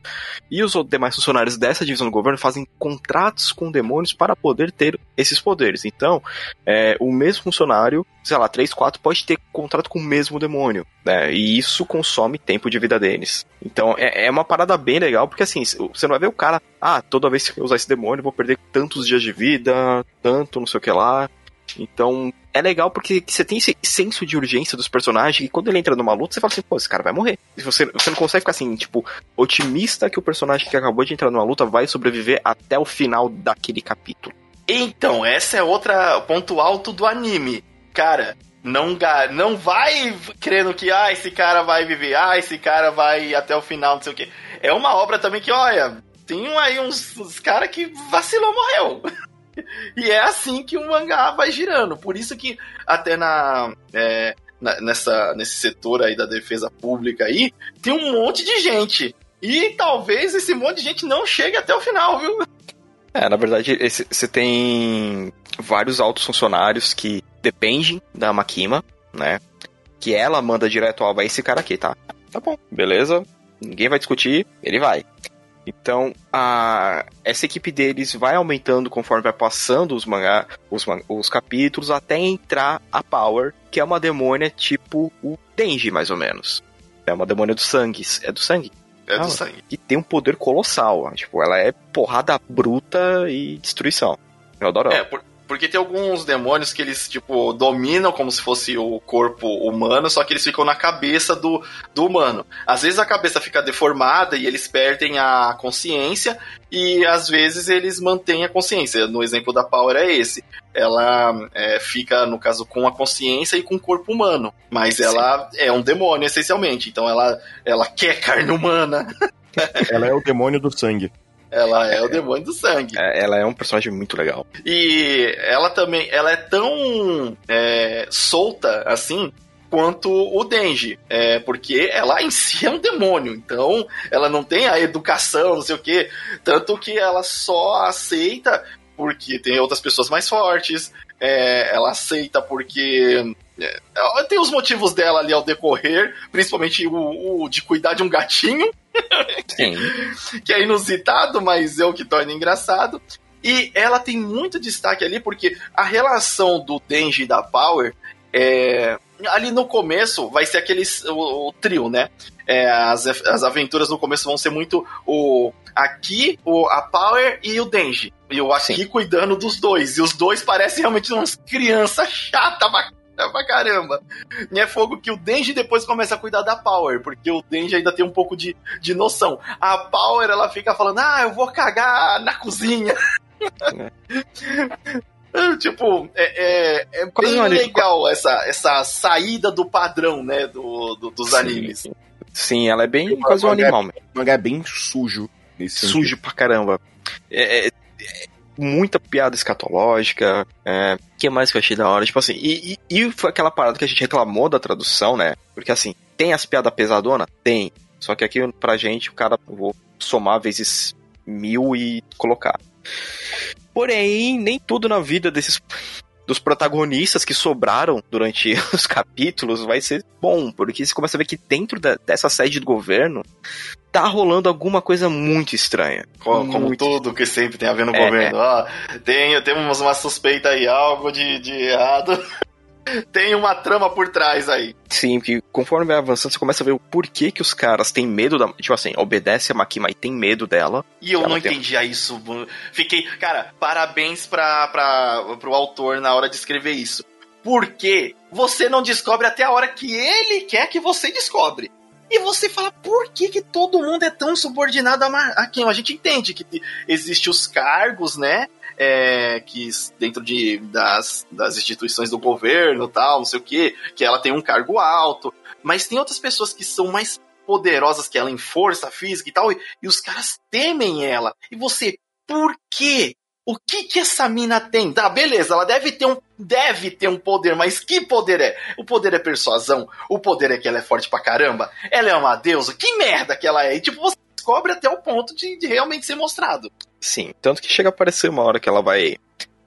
e os demais funcionários dessa divisão do governo fazem contratos com demônios para poder ter esses poderes. Então, é, o mesmo funcionário, sei lá, 3, 4, pode ter contrato com o mesmo demônio, né? E isso consome tempo de vida deles. Então, é, é uma parada bem legal, porque assim, você não vai ver o cara, ah, toda vez que eu usar esse demônio, vou perder tantos dias de vida, tanto não sei o que lá. Então, é legal porque você tem esse senso de urgência dos personagens e quando ele entra numa luta, você fala assim, pô, esse cara vai morrer. E você, você não consegue ficar assim, tipo, otimista que o personagem que acabou de entrar numa luta vai sobreviver até o final daquele capítulo. Então, essa é outra ponto alto do anime. Cara, não, não vai crendo que, ah, esse cara vai viver, ah, esse cara vai até o final, não sei o quê. É uma obra também que, olha, tem aí uns, uns caras que vacilou, morreu. [LAUGHS] e é assim que o mangá vai girando. Por isso que até na, é, nessa, nesse setor aí da defesa pública aí, tem um monte de gente. E talvez esse monte de gente não chegue até o final, viu? É, na verdade, você tem vários altos funcionários que dependem da Makima, né? Que ela manda direto, ó, vai esse cara aqui, tá? Tá bom, beleza. Ninguém vai discutir, ele vai. Então, a, essa equipe deles vai aumentando conforme vai passando os, mangá, os, os capítulos, até entrar a Power, que é uma demônia tipo o Denji, mais ou menos. É uma demônia do sangue. É do sangue? É do sangue. Que tem um poder colossal. Tipo, ela é porrada bruta e destruição. Eu adoro ela. É, por, porque tem alguns demônios que eles, tipo, dominam como se fosse o corpo humano, só que eles ficam na cabeça do, do humano. Às vezes a cabeça fica deformada e eles perdem a consciência, e às vezes eles mantêm a consciência. No exemplo da Power é esse. Ela é, fica, no caso, com a consciência e com o corpo humano. Mas ela Sim. é um demônio, essencialmente. Então ela, ela quer carne humana. ela é o demônio do sangue. Ela é o demônio do sangue. É, ela é um personagem muito legal. E ela também, ela é tão é, solta assim quanto o Denji, é, porque ela em si é um demônio, então ela não tem a educação, não sei o que, tanto que ela só aceita porque tem outras pessoas mais fortes, é, ela aceita porque é, tem os motivos dela ali ao decorrer, principalmente o, o de cuidar de um gatinho. Sim. que é inusitado, mas é o que torna engraçado. E ela tem muito destaque ali porque a relação do Denji e da Power é, ali no começo vai ser aquele o, o trio, né? É, as, as aventuras no começo vão ser muito o aqui, o, a Power e o Denji. E o aqui Sim. cuidando dos dois. E os dois parecem realmente umas crianças chatas [LAUGHS] pra caramba. E é fogo que o Denji depois começa a cuidar da Power, porque o Denji ainda tem um pouco de, de noção. A Power, ela fica falando, ah, eu vou cagar na cozinha. É. [LAUGHS] tipo, é, é, é bem legal essa, essa saída do padrão, né, do, do dos sim, animes. Sim, ela é bem quase um animal. O mangá é bem sujo. Sujo sentido. pra caramba. É, é, muita piada escatológica. É, que mais que eu achei da hora? Tipo assim, e, e, e, foi aquela parada que a gente reclamou da tradução, né? Porque assim, tem as piadas pesadona? Tem. Só que aqui pra gente, o cara, vou somar vezes mil e colocar. Porém, nem tudo na vida desses dos protagonistas que sobraram durante [LAUGHS] os capítulos vai ser bom, porque você começa a ver que dentro da, dessa sede do governo tá rolando alguma coisa muito estranha. Como, como tudo que sempre tem a ver no é, governo. É. tem, temos uma suspeita aí, algo de, de errado. [LAUGHS] tem uma trama por trás aí. Sim, que conforme vai avançando, você começa a ver o porquê que os caras têm medo da. Tipo assim, obedece a Makima e tem medo dela. E eu não tem... entendia isso. Fiquei. Cara, parabéns pra, pra, pro autor na hora de escrever isso. Porque você não descobre até a hora que ele quer que você descobre. E você fala, por que, que todo mundo é tão subordinado a, a quem? A gente entende que existe os cargos, né? É, que dentro de, das, das instituições do governo tal, não sei o que, que ela tem um cargo alto, mas tem outras pessoas que são mais poderosas que ela em força física e tal, e, e os caras temem ela. E você, por quê? O que que essa mina tem? Tá, beleza, ela deve ter um deve ter um poder, mas que poder é? O poder é persuasão? O poder é que ela é forte pra caramba? Ela é uma deusa? Que merda que ela é? E tipo, você descobre até o ponto de, de realmente ser mostrado. Sim, tanto que chega a aparecer uma hora que ela vai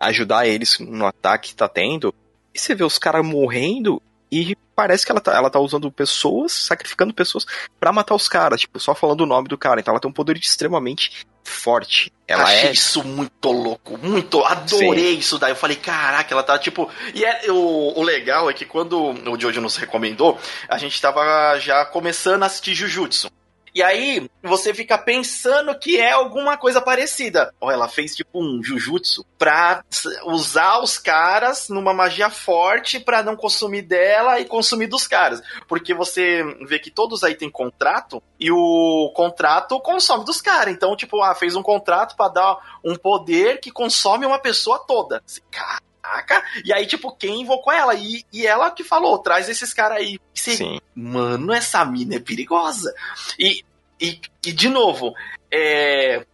ajudar eles no ataque que tá tendo, e você vê os caras morrendo e parece que ela tá, ela tá usando pessoas, sacrificando pessoas para matar os caras, tipo, só falando o nome do cara. Então ela tem um poder extremamente forte. Ela Achei é... isso muito louco, muito. Adorei Sim. isso daí. Eu falei, caraca, ela tá tipo. E é, o, o legal é que quando o Jojo nos recomendou, a gente tava já começando a assistir Jujutsu. E aí você fica pensando que é alguma coisa parecida. Ó, ela fez tipo um Jujutsu pra usar os caras numa magia forte pra não consumir dela e consumir dos caras. Porque você vê que todos aí têm contrato e o contrato consome dos caras. Então, tipo, ah, fez um contrato para dar um poder que consome uma pessoa toda. Cara, Caraca! E aí, tipo, quem invocou ela? E, e ela que falou, traz esses caras aí. Você, Sim. Mano, essa mina é perigosa. E e, e de novo, é,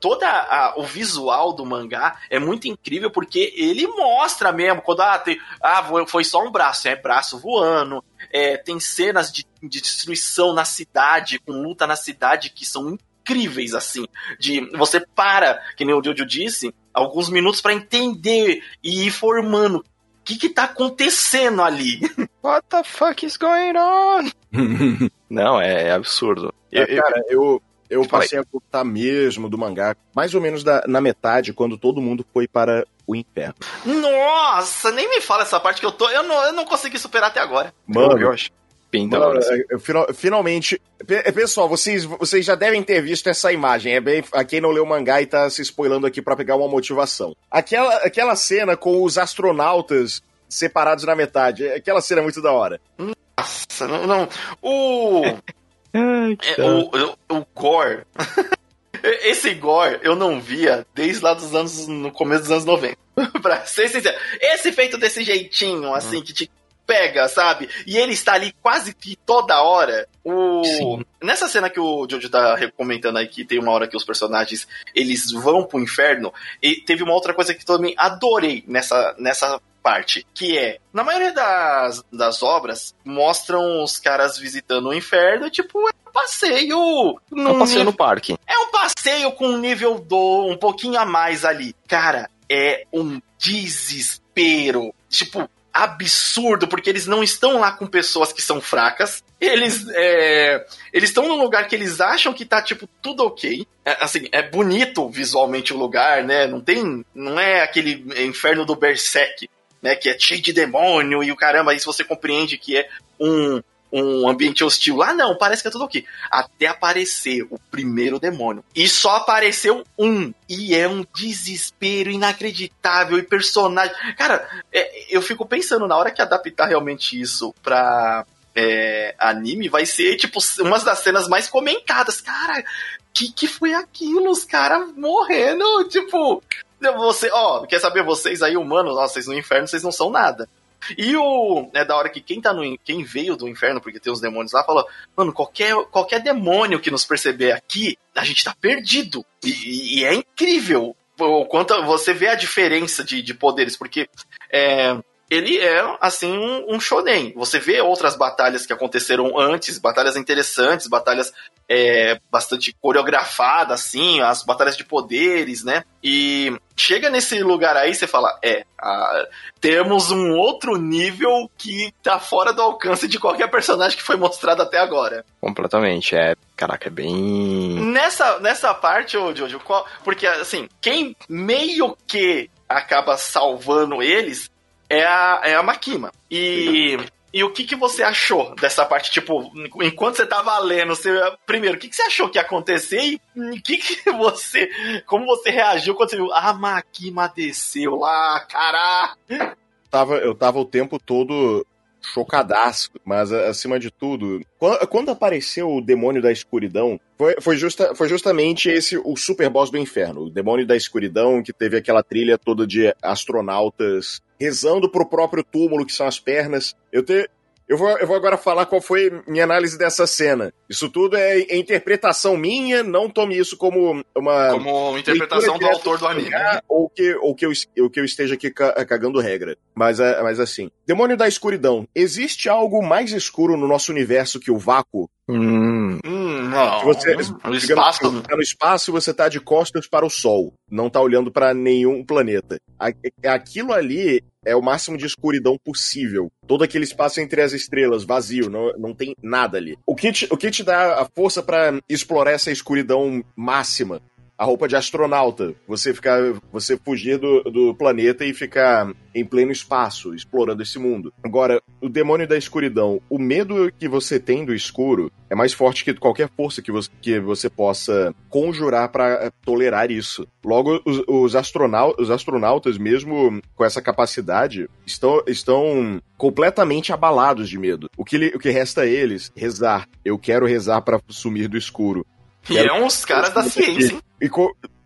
toda a, o visual do mangá é muito incrível porque ele mostra mesmo quando ah, tem, ah foi só um braço, é braço voando, é, tem cenas de, de, destruição na cidade, com luta na cidade que são incríveis assim, de você para, que nem o Jojo disse, alguns minutos para entender e ir formando o que que tá acontecendo ali. [LAUGHS] What the fuck is going on? [LAUGHS] Não, é, é absurdo. É, cara, eu, eu passei a gostar mesmo do mangá, mais ou menos da, na metade, quando todo mundo foi para o inferno. Nossa, nem me fala essa parte que eu tô. Eu não, eu não consegui superar até agora. Mano, eu acho. Bem da hora. Final, finalmente. Pessoal, vocês, vocês já devem ter visto essa imagem. É bem. A quem não leu o mangá e tá se spoilando aqui para pegar uma motivação. Aquela, aquela cena com os astronautas separados na metade. Aquela cena é muito da hora. Nossa, não. não. O. [LAUGHS] Ai, é, o, o, o Gore. [LAUGHS] Esse Gore eu não via desde lá dos anos. no começo dos anos 90. [LAUGHS] pra ser sincero. Esse feito desse jeitinho, assim, hum. que te pega, sabe? E ele está ali quase que toda hora. O... Sim. Nessa cena que o Jojo tá comentando aí, que tem uma hora que os personagens eles vão pro inferno, e teve uma outra coisa que também adorei nessa, nessa parte, que é, na maioria das, das obras, mostram os caras visitando o inferno, tipo, é um passeio. É um passeio no parque. É um passeio com um nível do um pouquinho a mais ali. Cara, é um desespero. Tipo, absurdo, porque eles não estão lá com pessoas que são fracas. Eles é, eles estão num lugar que eles acham que tá, tipo, tudo ok. É, assim, é bonito visualmente o lugar, né? Não tem. Não é aquele inferno do Berserk né, que é cheio de demônio e o caramba, isso você compreende que é um, um ambiente hostil. Lá não, parece que é tudo ok. Até aparecer o primeiro demônio. E só apareceu um. E é um desespero inacreditável e personagem. Cara, é, eu fico pensando, na hora que adaptar realmente isso pra é, anime, vai ser, tipo, uma das cenas mais comentadas. Cara, que que foi aquilo? Os caras morrendo, tipo, você, ó, quer saber vocês aí, humanos, ó, vocês no inferno, vocês não são nada. E o. É da hora que quem tá no. Quem veio do inferno, porque tem os demônios lá, falou: Mano, qualquer, qualquer demônio que nos perceber aqui, a gente tá perdido. E, e é incrível o quanto você vê a diferença de, de poderes, porque é, ele é, assim, um, um shonen. Você vê outras batalhas que aconteceram antes, batalhas interessantes, batalhas é, bastante coreografadas, assim, as batalhas de poderes, né? E chega nesse lugar aí, você fala, é, a, temos um outro nível que tá fora do alcance de qualquer personagem que foi mostrado até agora. Completamente, é. Caraca, é bem. Nessa, nessa parte, ô Jojo, qual, porque assim, quem meio que acaba salvando eles é a, é a Makima. E. E o que, que você achou dessa parte? Tipo, enquanto você tava lendo, você, primeiro, o que, que você achou que ia acontecer e o que, que [LAUGHS] você. Como você reagiu quando você viu a Makima desceu lá, caraca! Tava, eu tava o tempo todo chocadaço, mas acima de tudo, quando, apareceu o demônio da escuridão, foi, foi, justa, foi justamente esse o super boss do inferno, o demônio da escuridão que teve aquela trilha toda de astronautas rezando pro próprio túmulo que são as pernas. Eu te, eu vou, eu vou agora falar qual foi minha análise dessa cena. Isso tudo é, é interpretação minha, não tome isso como uma. Como interpretação do autor do anime. Ou que, ou, que eu, ou que eu esteja aqui cagando regra. Mas, é, mas assim. Demônio da escuridão. Existe algo mais escuro no nosso universo que o vácuo? Hum. Não. Você, no espaço. Você tá no espaço você tá de costas para o sol. Não tá olhando para nenhum planeta. Aquilo ali é o máximo de escuridão possível. Todo aquele espaço entre as estrelas, vazio, não, não tem nada ali. O que te, o que te dá a força para explorar essa escuridão máxima? A roupa de astronauta. Você ficar, você fugir do, do planeta e ficar em pleno espaço, explorando esse mundo. Agora, o demônio da escuridão, o medo que você tem do escuro é mais forte que qualquer força que você, que você possa conjurar para tolerar isso. Logo, os, os, os astronautas, mesmo com essa capacidade, estão, estão completamente abalados de medo. O que, o que resta a eles? Rezar. Eu quero rezar para sumir do escuro. E é uns caras da ciência, hein? E,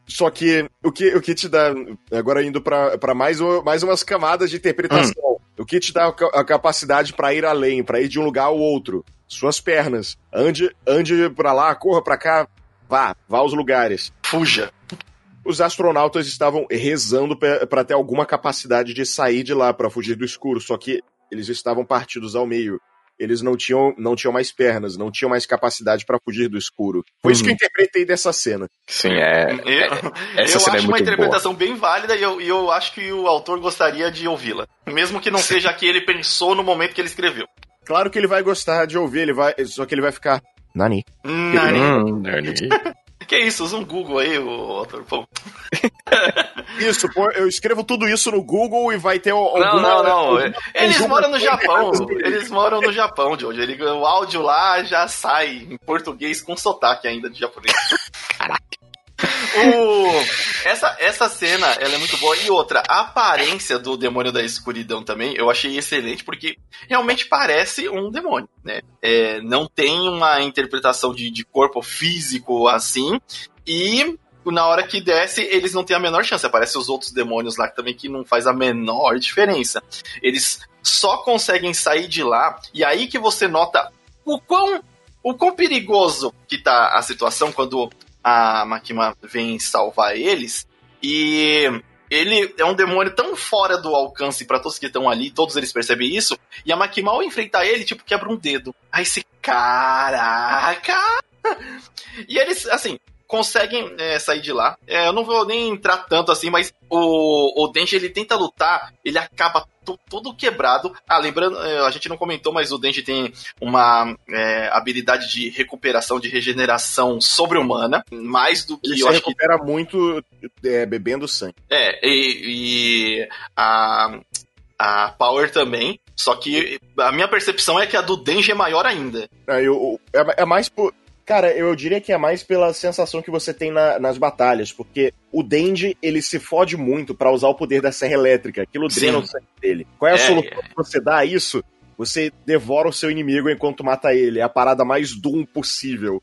só que o que, o que te dá, agora indo para mais, mais umas camadas de interpretação, hum. o que te dá a capacidade para ir além, para ir de um lugar ao outro? suas pernas. Ande, ande pra lá, corra pra cá, vá, vá aos lugares. Fuja. Os astronautas estavam rezando para ter alguma capacidade de sair de lá para fugir do escuro, só que eles estavam partidos ao meio. Eles não tinham, não tinham mais pernas, não tinham mais capacidade para fugir do escuro. Foi uhum. isso que eu uhum. interpretei dessa cena. Sim, é. Eu, é, essa eu cena é acho é uma interpretação boa. bem válida e eu, e eu acho que o autor gostaria de ouvi-la. Mesmo que não seja a que ele pensou no momento que ele escreveu. Claro que ele vai gostar de ouvir, ele vai, só que ele vai ficar. Nani. Nani. Hum, Nani. [LAUGHS] Que isso, usa um Google aí, o autor. [LAUGHS] Isso, pô, eu escrevo tudo isso no Google e vai ter alguma... Não, não, não. Alguma, [LAUGHS] eles moram no Japão. Eles moram no Japão, George. Ele, o áudio lá já sai em português com sotaque ainda de japonês. [LAUGHS] Essa, essa cena, ela é muito boa. E outra, a aparência do demônio da escuridão também, eu achei excelente, porque realmente parece um demônio, né? É, não tem uma interpretação de, de corpo físico assim, e na hora que desce, eles não têm a menor chance. Aparecem os outros demônios lá também que não faz a menor diferença. Eles só conseguem sair de lá, e aí que você nota o quão, o quão perigoso que tá a situação quando a Makima vem salvar eles. E ele é um demônio tão fora do alcance para todos que estão ali, todos eles percebem isso. E a Makima, ao enfrentar ele, tipo, quebra um dedo. Aí esse caraca! [LAUGHS] E eles, assim, conseguem é, sair de lá. É, eu não vou nem entrar tanto assim, mas o, o Denji ele tenta lutar, ele acaba todo quebrado. Ah, lembrando, é, a gente não comentou, mas o Denji tem uma é, habilidade de recuperação, de regeneração sobre-humana, mais do que ele eu se recupera que... muito é, bebendo sangue. É, e, e a, a Power também. Só que a minha percepção é que a do Denji é maior ainda. É, eu, é, é mais por Cara, eu diria que é mais pela sensação que você tem na, nas batalhas, porque o Denji, ele se fode muito para usar o poder da serra elétrica, aquilo drena o sangue dele. Qual é a é, solução é. que você dá a isso? Você devora o seu inimigo enquanto mata ele. É a parada mais Doom possível.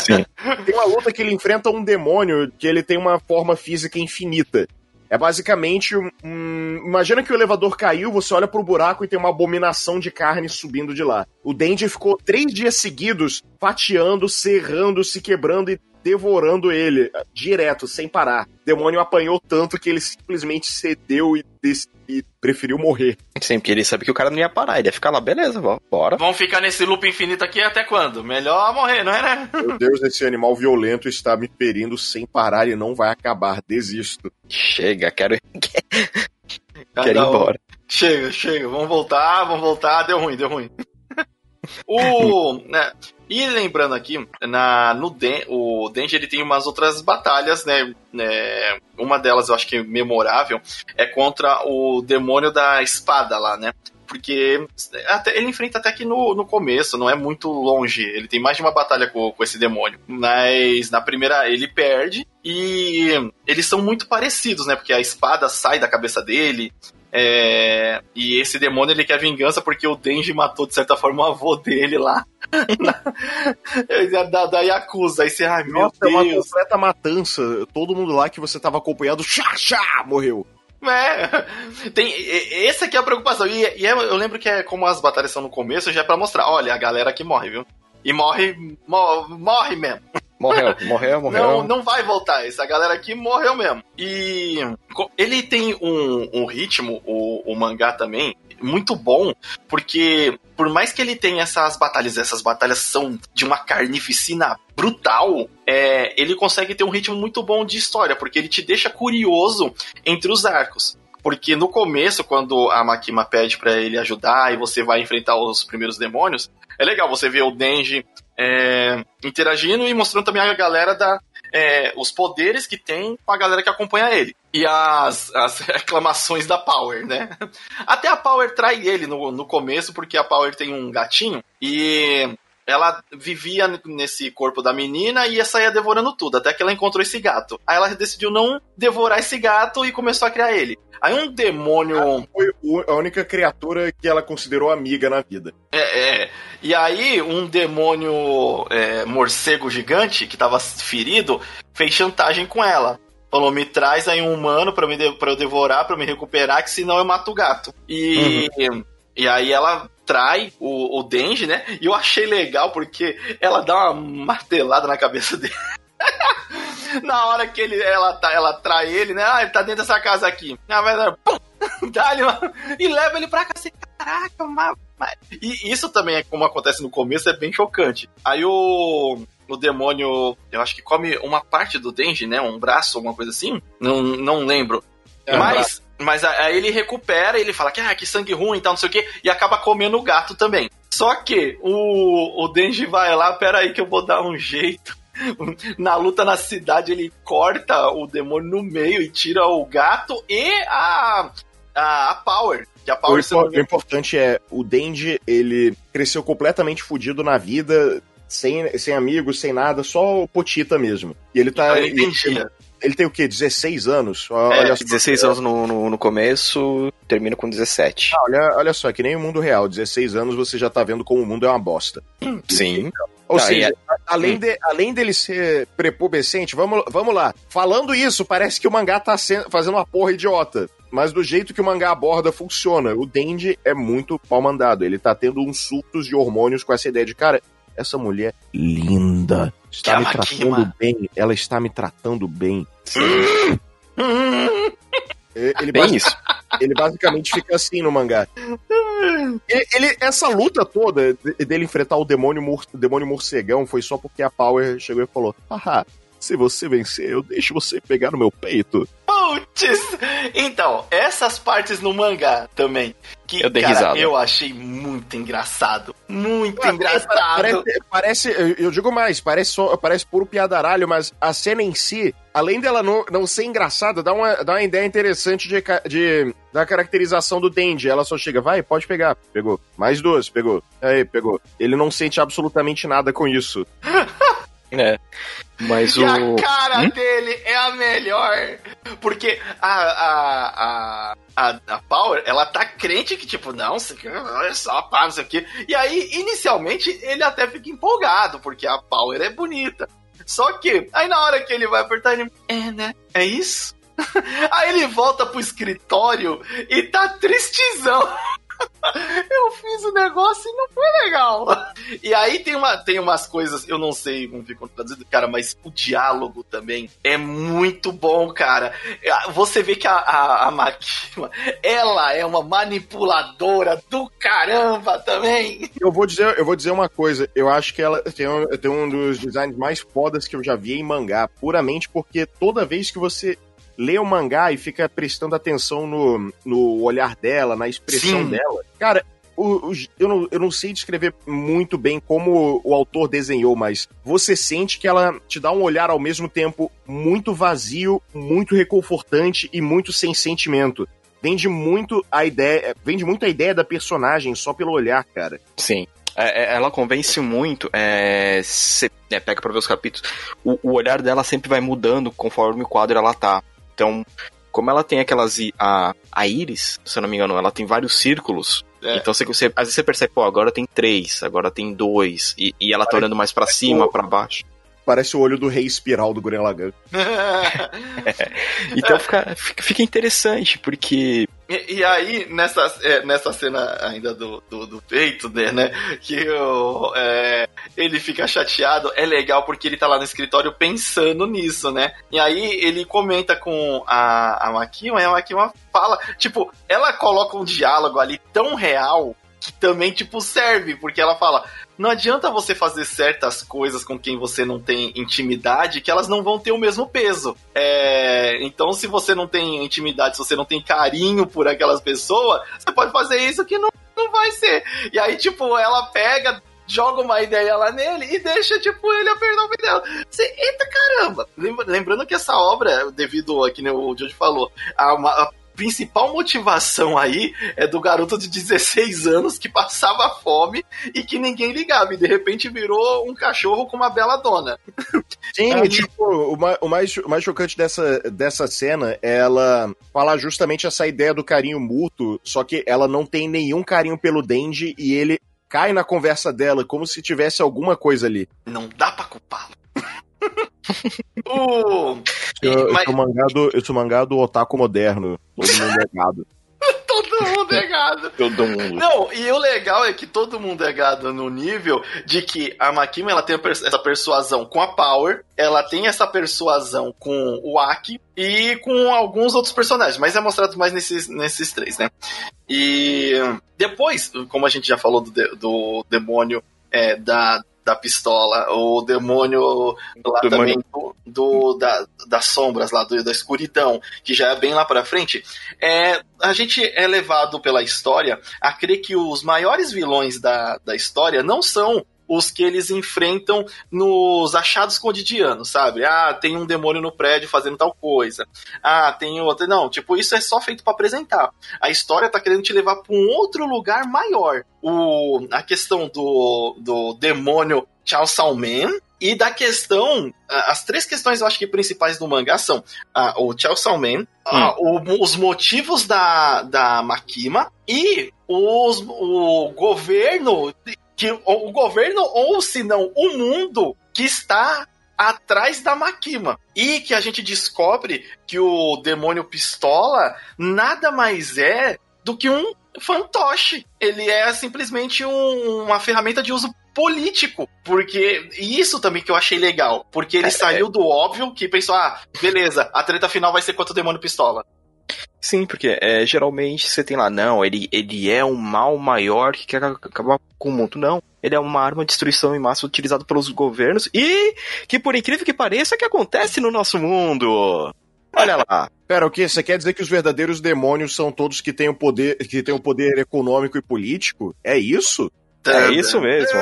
Sim. Tem uma luta que ele enfrenta um demônio que ele tem uma forma física infinita. É basicamente um, Imagina que o elevador caiu, você olha pro buraco e tem uma abominação de carne subindo de lá. O Denji ficou três dias seguidos fatiando, serrando, se quebrando e devorando ele direto, sem parar. O demônio apanhou tanto que ele simplesmente cedeu e, e, preferiu morrer. Sim, porque ele sabe que o cara não ia parar, ele ia ficar lá, beleza, bora. Vamos ficar nesse loop infinito aqui até quando? Melhor morrer, não é, né? Meu Deus, esse animal violento está me ferindo sem parar e não vai acabar, desisto. Chega, quero. [LAUGHS] quero ir embora. Chega, chega, vamos voltar, vamos voltar, deu ruim, deu ruim. O, né, e lembrando aqui, na, no Den, o Denji ele tem umas outras batalhas, né, né? Uma delas eu acho que é memorável é contra o demônio da espada lá, né? Porque até, ele enfrenta até que no, no começo, não é muito longe. Ele tem mais de uma batalha com, com esse demônio. Mas na primeira ele perde e eles são muito parecidos, né? Porque a espada sai da cabeça dele, é, e esse demônio ele quer vingança porque o Denji matou de certa forma o avô dele lá. [LAUGHS] da, da Yakuza. Aí você, ai meu Nossa, Deus. É uma completa matança. Todo mundo lá que você tava acompanhando, chá, chá, morreu. É, [LAUGHS] tem, essa aqui é a preocupação. E, e é, eu lembro que é como as batalhas são no começo, já é pra mostrar, olha, a galera que morre, viu? E morre, morre mesmo. Morreu, [LAUGHS] morreu, morreu. Não, não vai voltar. Essa galera aqui morreu mesmo. E ele tem um, um ritmo, o, o mangá também, muito bom, porque por mais que ele tenha essas batalhas, essas batalhas são de uma carnificina brutal, é, ele consegue ter um ritmo muito bom de história, porque ele te deixa curioso entre os arcos. Porque no começo, quando a Makima pede para ele ajudar e você vai enfrentar os primeiros demônios, é legal você ver o Denji é, interagindo e mostrando também a galera da. É, os poderes que tem com a galera que acompanha ele. E as, as [LAUGHS] reclamações da Power, né? Até a Power trai ele no, no começo, porque a Power tem um gatinho e ela vivia nesse corpo da menina e ia sair devorando tudo, até que ela encontrou esse gato. Aí ela decidiu não devorar esse gato e começou a criar ele. Aí um demônio. Foi a única criatura que ela considerou amiga na vida. É, é. E aí um demônio é, morcego gigante que tava ferido fez chantagem com ela. Falou, me traz aí um humano pra, me de, pra eu devorar, pra eu me recuperar, que senão eu mato o gato. E, uhum. e aí ela trai o, o Denji, né? E eu achei legal porque ela dá uma martelada na cabeça dele. [LAUGHS] [LAUGHS] na hora que ele, ela, tá, ela trai ele, né? Ah, ele tá dentro dessa casa aqui. Na verdade, [LAUGHS] pum, dá uma, e leva ele pra cá assim, caraca, mas, mas... E isso também é como acontece no começo, é bem chocante. Aí o, o demônio, eu acho que come uma parte do Denji, né? Um braço, alguma coisa assim. Não, não lembro. É, mas, mas aí ele recupera, ele fala que, ah, que sangue ruim e tal, não sei o que, e acaba comendo o gato também. Só que o, o Denji vai lá, pera aí que eu vou dar um jeito. [LAUGHS] Na luta na cidade, ele corta o demônio no meio e tira o gato e a, a, a Power. Que a Power o, o importante é, o Denji, ele cresceu completamente fudido na vida, sem, sem amigos, sem nada, só o Potita mesmo. E ele tá. Ele, ele, ele tem o quê? 16 anos? É, olha 16 só, anos no, no, no, começo, termina com 17. Ah, olha, olha só, é que nem o mundo real. 16 anos você já tá vendo como o mundo é uma bosta. Sim. Ou tá, seja, é... além, hum. de, além dele ser prepubescente, vamos, vamos lá. Falando isso, parece que o mangá tá sendo, fazendo uma porra idiota. Mas do jeito que o mangá aborda, funciona. O Dendi é muito pau mandado. Ele tá tendo uns surtos de hormônios com essa ideia de, cara, essa mulher linda está que me tratando bem. Ela está me tratando bem. [LAUGHS] ele, bem isso. ele basicamente fica assim no mangá. Ele, essa luta toda dele enfrentar o demônio, o demônio morcegão foi só porque a Power chegou e falou: Haha, se você vencer, eu deixo você pegar no meu peito. Putz! Então, essas partes no mangá também. Que, eu dei cara, risada. Eu achei muito engraçado. Muito Ué, engraçado. Parece, parece, eu digo mais, parece, só, parece puro piadaralho, mas a cena em si, além dela não, não ser engraçada, dá uma, dá uma ideia interessante de, de, da caracterização do Dendi. Ela só chega, vai, pode pegar. Pegou. Mais duas, pegou. Aí, pegou. Ele não sente absolutamente nada com isso. [LAUGHS] É. Mas e o. a cara hum? dele é a melhor. Porque a, a, a, a, a Power, ela tá crente que, tipo, não, olha só, pá, não sei o quê. E aí, inicialmente, ele até fica empolgado, porque a Power é bonita. Só que, aí na hora que ele vai apertar, ele. É, né? É isso? [LAUGHS] aí ele volta pro escritório e tá tristezão. [LAUGHS] eu fiz o negócio e não foi legal. E aí tem, uma, tem umas coisas, eu não sei como ficou traduzido, cara, mas o diálogo também é muito bom, cara. Você vê que a, a, a Makima, ela é uma manipuladora do caramba também. Eu vou dizer, eu vou dizer uma coisa, eu acho que ela tem um, tem um dos designs mais fodas que eu já vi em mangá, puramente porque toda vez que você lê o mangá e fica prestando atenção no, no olhar dela, na expressão Sim. dela. Cara, o, o, eu, não, eu não sei descrever muito bem como o autor desenhou, mas você sente que ela te dá um olhar ao mesmo tempo muito vazio, muito reconfortante e muito sem sentimento. Vende muito a ideia, vende muito a ideia da personagem só pelo olhar, cara. Sim. É, é ela convence muito. É, cê, é, pega pra ver os capítulos. O, o olhar dela sempre vai mudando conforme o quadro ela tá. Então, como ela tem aquelas. A, a íris, se eu não me engano, ela tem vários círculos. É. Então você, você, às vezes você percebe, pô, agora tem três, agora tem dois, e, e ela tá olhando mais para cima, para baixo. Parece o olho do rei espiral do Gurren Lagann. é. [LAUGHS] [LAUGHS] Então fica, fica interessante, porque e, e, aí, nessa, é, nessa cena ainda do, do, do peito, né, que o, é, ele fica chateado, é legal porque ele tá lá no escritório pensando nisso, né? E aí ele comenta com a, a Makima e a Makima fala, tipo, ela coloca um diálogo ali tão real que também, tipo, serve, porque ela fala: não adianta você fazer certas coisas com quem você não tem intimidade, que elas não vão ter o mesmo peso. É, então, se você não tem intimidade, se você não tem carinho por aquelas pessoas, você pode fazer isso que não, não vai ser. E aí, tipo, ela pega, joga uma ideia lá nele e deixa, tipo, ele apertar o dela. Você, eita caramba! Lembrando que essa obra, devido a que o George falou, a, a principal motivação aí é do garoto de 16 anos que passava fome e que ninguém ligava, e de repente virou um cachorro com uma bela dona. [LAUGHS] Sim, é, tipo, o, o, mais, o mais chocante dessa, dessa cena é ela falar justamente essa ideia do carinho mútuo, só que ela não tem nenhum carinho pelo Denji e ele cai na conversa dela como se tivesse alguma coisa ali. Não dá pra culpá-lo. [LAUGHS] eu, eu, sou mangá do, eu sou mangá do otaku moderno. Todo mundo é gado. [LAUGHS] Todo mundo é gado. gado. [LAUGHS] Todo mundo. Não, e o legal é que todo mundo é gado no nível de que a Makima ela tem essa persuasão com a Power, ela tem essa persuasão com o Aki e com alguns outros personagens, mas é mostrado mais nesses, nesses três, né? E depois, como a gente já falou do, do demônio é, da, da pistola, o demônio lá Do também do, do- da, das sombras lá, do- da escuridão, que já é bem lá pra frente, é, a gente é levado pela história a crer que os maiores vilões da, da história não são os que eles enfrentam nos achados cotidianos, sabe? Ah, tem um demônio no prédio fazendo tal coisa. Ah, tem outro. Não, tipo, isso é só feito pra apresentar. A história tá querendo te levar pra um outro lugar maior. O, a questão do, do demônio Chao Salman e da questão. As três questões eu acho que principais do mangá são ah, o Chao Salman, ah, o- os motivos da, da Makima e os, o governo. Que, o governo, ou se não, o mundo que está atrás da Makima. E que a gente descobre que o demônio pistola nada mais é do que um fantoche. Ele é simplesmente um- uma ferramenta de uso político, porque e isso também que eu achei legal, porque ele saiu do óbvio que pensou, ah, beleza, a treta final vai ser contra o demônio pistola. Sim, porque é, geralmente você tem lá, não, ele, ele é um mal maior que quer acabar com o mundo. Não, ele é uma arma de destruição em massa utilizada pelos governos e que, por incrível que pareça, é que acontece no nosso mundo. Olha lá. Pera, o que? Você quer dizer que os verdadeiros demônios são todos que têm o poder, que têm o poder econômico e político? É isso? É isso mesmo.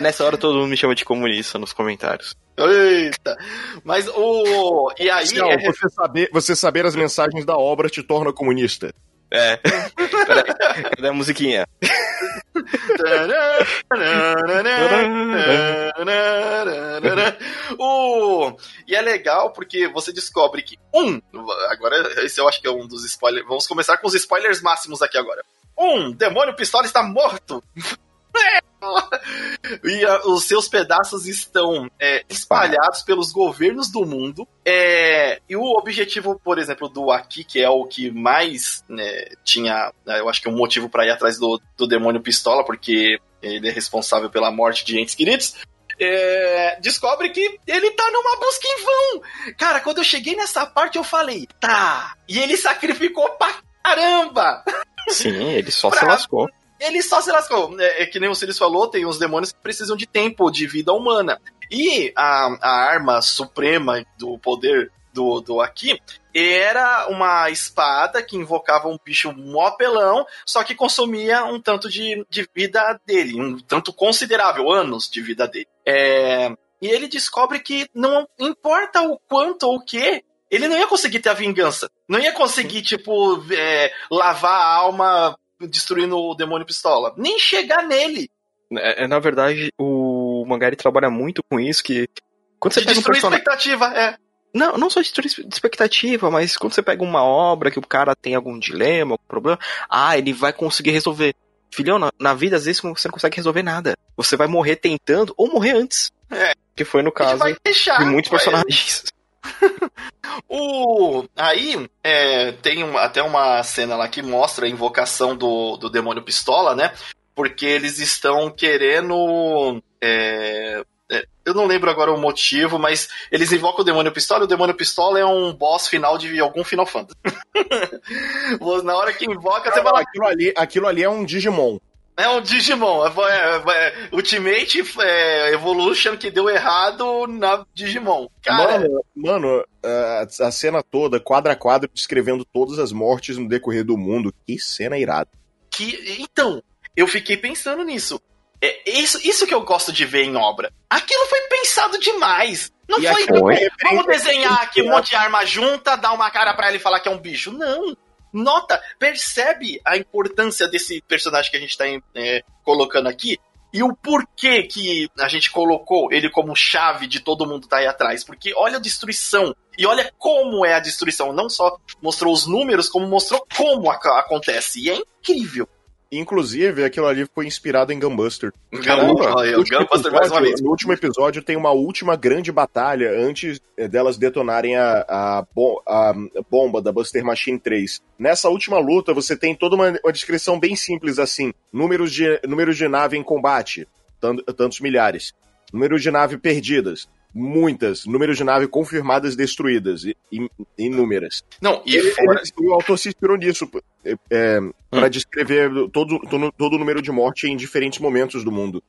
Nessa hora todo mundo me chama de comunista nos comentários. Eita. Mas o. E aí. Não, é- você, saber, você saber as mensagens da obra te torna comunista. É. Peraí, cadê a musiquinha? [LAUGHS] o... E é legal porque você descobre que, um, agora esse eu acho que é um dos spoilers. Vamos começar com os spoilers máximos aqui agora. Um, demônio pistola está morto. [LAUGHS] E ah, os seus pedaços estão é, espalhados pelos governos do mundo. É, e o objetivo, por exemplo, do Aki, que é o que mais né, tinha, né, eu acho que um motivo para ir atrás do, do demônio pistola, porque ele é responsável pela morte de entes queridos. é, descobre que ele tá numa busca em vão. Cara, quando eu cheguei nessa parte, eu falei, tá. E ele sacrificou pra caramba. Sim, ele só [LAUGHS] se Pra- lascou. Ele só se lascou. É, é que nem o Sirius falou, tem uns demônios que precisam de tempo, de vida humana. E a, a arma suprema do poder do, do Aki era uma espada que invocava um bicho mó apelão, só que consumia um tanto de, de vida dele, um tanto considerável, anos de vida dele. É, e ele descobre que não importa o quanto ou o que, ele não ia conseguir ter a vingança. Não ia conseguir, tipo, é, lavar a alma destruindo o demônio pistola. Nem chegar nele. É, é, na verdade, o mangá trabalha muito com isso, que quando você De pega um destruir personagem... expectativa, é. Não, não só destruir expectativa, mas quando você pega uma obra que o cara tem algum dilema, algum problema, ah, ele vai conseguir resolver. Filhão, na, na vida, às vezes você não consegue resolver nada. Você vai morrer tentando ou morrer antes. É. Que foi no caso de muitos personagens. [LAUGHS] O... Aí é, tem um- até uma cena lá que mostra a invocação do, do demônio pistola, né? Porque eles estão querendo. é, é, eu não lembro agora o motivo, mas eles invocam o demônio pistola e o demônio pistola é um boss final de algum Final Fantasy. [LAUGHS] Na hora que invoca, você Não, fala. aquilo, ali, aquilo ali é um Digimon. É um Digimon. É, é, é, Ultimate é, Evolution que deu errado na Digimon. Cara, Mano, mano a, a cena toda, quadro a quadro, descrevendo todas as mortes no decorrer do mundo. Que cena irada. que. Então, eu fiquei pensando nisso. É isso, isso que eu gosto de ver em obra. Aquilo foi pensado demais. Não E foi. Foi. é Vamos referência- desenhar aqui um monte de arma junta, dar uma cara pra ele e falar que é um bicho. Não. Nota, percebe a importância desse personagem que a gente tá é, colocando aqui e o porquê que a gente colocou ele como chave de todo mundo tá aí atrás. Porque olha a destruição e olha como é a destruição. Não só mostrou os números, como mostrou como acontece. E é incrível. Inclusive, aquilo ali foi inspirado em Gunbuster. Caramba, Gunbuster mais uma vez. No último episódio tem uma última grande batalha antes eh, delas detonarem a, a, bom- a bomba da Buster Machine 3. Nessa última luta, você tem toda uma, uma descrição bem simples assim: números de, números de nave em combate, tan- tantos milhares. Números de nave perdidas, muitas. Números de nave confirmadas destruídas, inúmeras. Não, e Ele- fora. o autor se inspirou nisso é, é, para descrever todo, todo, todo o número de morte em diferentes momentos do mundo.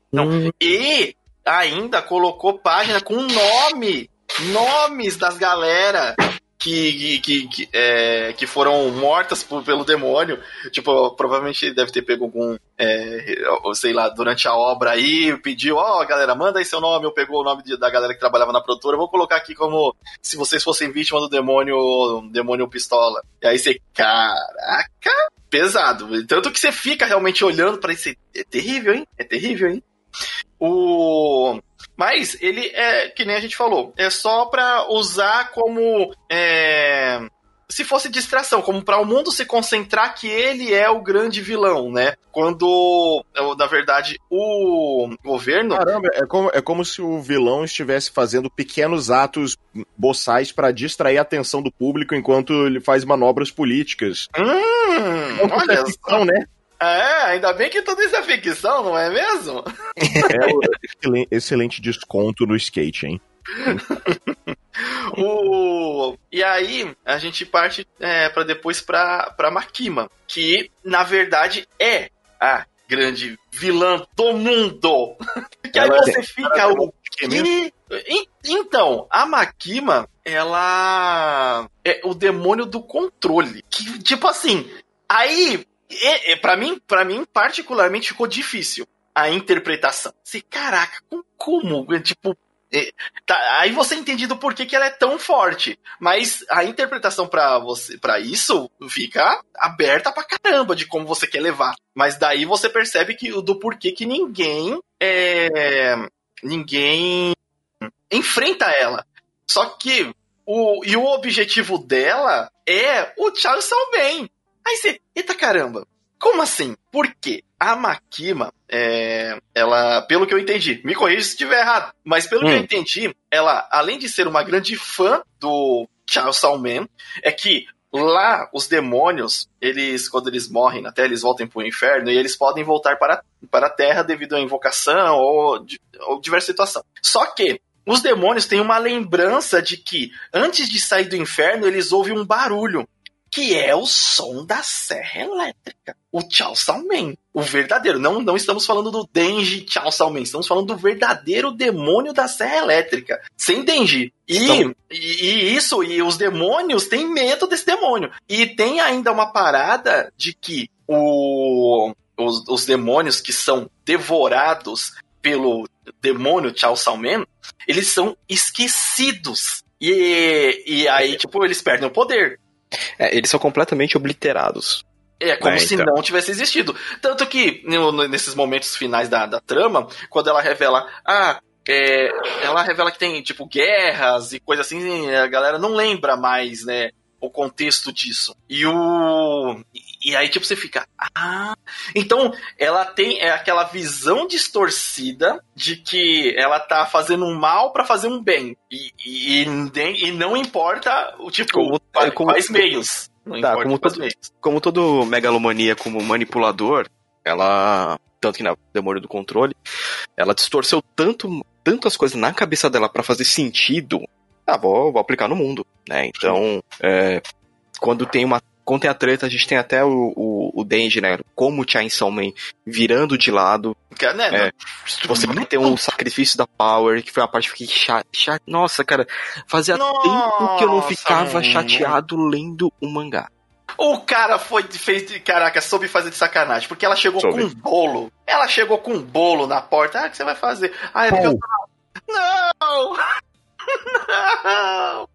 E ainda colocou página com nome. Nomes das galera que, que, que, é, que foram mortas por- pelo demônio. Tipo, provavelmente deve ter pego algum, é, sei lá, durante a obra aí, pediu, ó, galera, manda aí seu nome, eu pegou o nome de- da galera que trabalhava na produtora, eu vou colocar aqui como se vocês fossem vítima do demônio, demônio pistola. E aí você, caraca, pesado. Tanto que você fica realmente olhando pra isso. É terrível, hein? É terrível, hein? O. Mas ele é, que nem a gente falou, é só pra usar como. é, se fosse distração, como para o mundo se concentrar que ele é o grande vilão, né? Quando, na verdade, o governo. Caramba, é como, é como se o vilão estivesse fazendo pequenos atos boçais para distrair a atenção do público enquanto ele faz manobras políticas. Hum, olha [LAUGHS] só. ficção, né? É, ainda bem que tudo isso é ficção, não é mesmo? É um excelente, excelente desconto no skate, hein? [LAUGHS] O... E aí, a gente parte é, para depois pra, pra Makima, que na verdade é a grande vilã do mundo. [LAUGHS] que aí Ela você fica o Que que... En- Então, a Makima, ela é o demônio do controle. Que, tipo assim, aí, é, é, para mim, para mim particularmente ficou difícil a interpretação. Se caraca, com- como, tipo, é, tá, aí você entende do porquê que ela é tão forte, mas a interpretação pra você, para isso fica aberta pra caramba de como você quer levar. Mas daí você percebe que do porquê que ninguém é, ninguém enfrenta ela. Só que o, e o objetivo dela é o Charles Salman. Aí você, eita caramba, como assim? Por quê? A Makima, é, ela, pelo que eu entendi, me corrija se estiver errado, mas pelo que eu Hum. entendi, ela, além de ser uma grande fã do Charles Salman, é que lá os demônios, eles, quando eles morrem na Terra, eles voltam para o inferno e eles podem voltar para, para a Terra devido à invocação ou, ou diversa situação. Só que os demônios têm uma lembrança de que antes de sair do inferno, eles ouvem um barulho, que é o som da serra elétrica. O Chao Salman, o verdadeiro. Não, não estamos falando do Denji Chao Salman, estamos falando do verdadeiro demônio da serra elétrica, sem Denji. E, Então- e, e isso, e os demônios têm medo desse demônio. E tem ainda uma parada de que o, os, os demônios que são devorados pelo demônio Chao Salman, eles são esquecidos. E, e aí, tipo, eles perdem o poder. É, eles são completamente obliterados. É como É, se então. não tivesse existido. Tanto que, nesses momentos finais da, da trama, quando ela revela, ah, é, ela revela que tem, tipo, guerras e coisa assim, a galera não lembra mais, né, o contexto disso. E o. E aí, tipo, você fica, ah. Então, ela tem é aquela visão distorcida de que ela tá fazendo um mal pra fazer um bem. E, e, e- e não importa, o tipo, Como- é como- quais meios. Não Tá, importa como quais todo- meios. Como todo megalomania como manipulador, ela. Tanto que na Demônio do Controle, ela distorceu tanto, tantas coisas na cabeça dela pra fazer sentido. Ah, vou, vou aplicar no mundo, né? Então, é, quando tem uma. Quando tem a treta, a gente tem até o, o, o Denji, né? Como o Chainsaw Man virando de lado. Que, né, É. Você vai ter um sacrifício da Power, que foi a parte que fiquei chateado. Nossa, cara, fazia tempo que eu não Nossa, ficava mano. chateado lendo o mangá. O cara foi, fez, de- caraca, soube fazer de sacanagem, porque ela chegou Soube. com um bolo. Ela chegou com um bolo na porta. Ah, o que você vai fazer? Ah, é porque eu... Não! [LAUGHS] Não!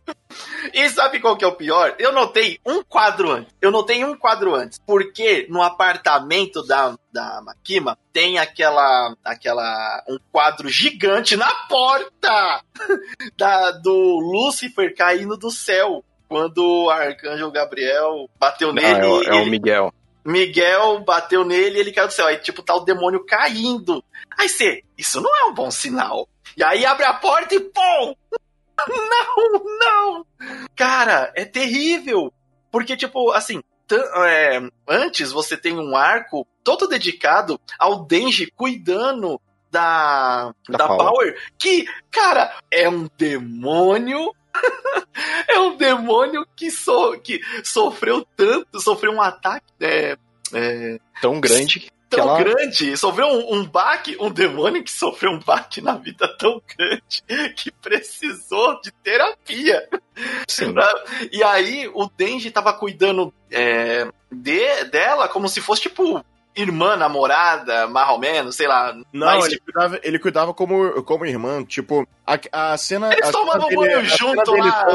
E sabe qual que é o pior? Eu notei um quadro antes. Eu notei um quadro antes. Porque no apartamento da, da Makima tem aquela. aquela. um quadro gigante na porta [LAUGHS] da, do Lúcifer caindo do céu. Quando o Arcanjo Gabriel bateu Não, nele. é, o- é o ele- Miguel. Miguel bateu nele e ele caiu do céu. Aí, tipo, tá o demônio caindo. Aí você, isso não é um bom sinal. E aí abre a porta e pum! Não, não! Cara, é terrível. Porque, tipo, assim, é, antes você tem um arco todo dedicado ao Denji cuidando da, da, da Power. Power, que, cara, é um demônio [LAUGHS] é um demônio que, so, que sofreu tanto, sofreu um ataque é, é, tão grande. Tão ela... grande, sofreu um, um baque, um demônio que sofreu um baque na vida tão grande que precisou de terapia. Sim. [LAUGHS] e aí o Denji tava cuidando é, de, dela como se fosse tipo irmã, namorada, mais ou menos, sei lá. Não, mas, ele, tipo... cuidava, ele cuidava como, como irmã, tipo, a, a cena... Eles tomando banho junto lá.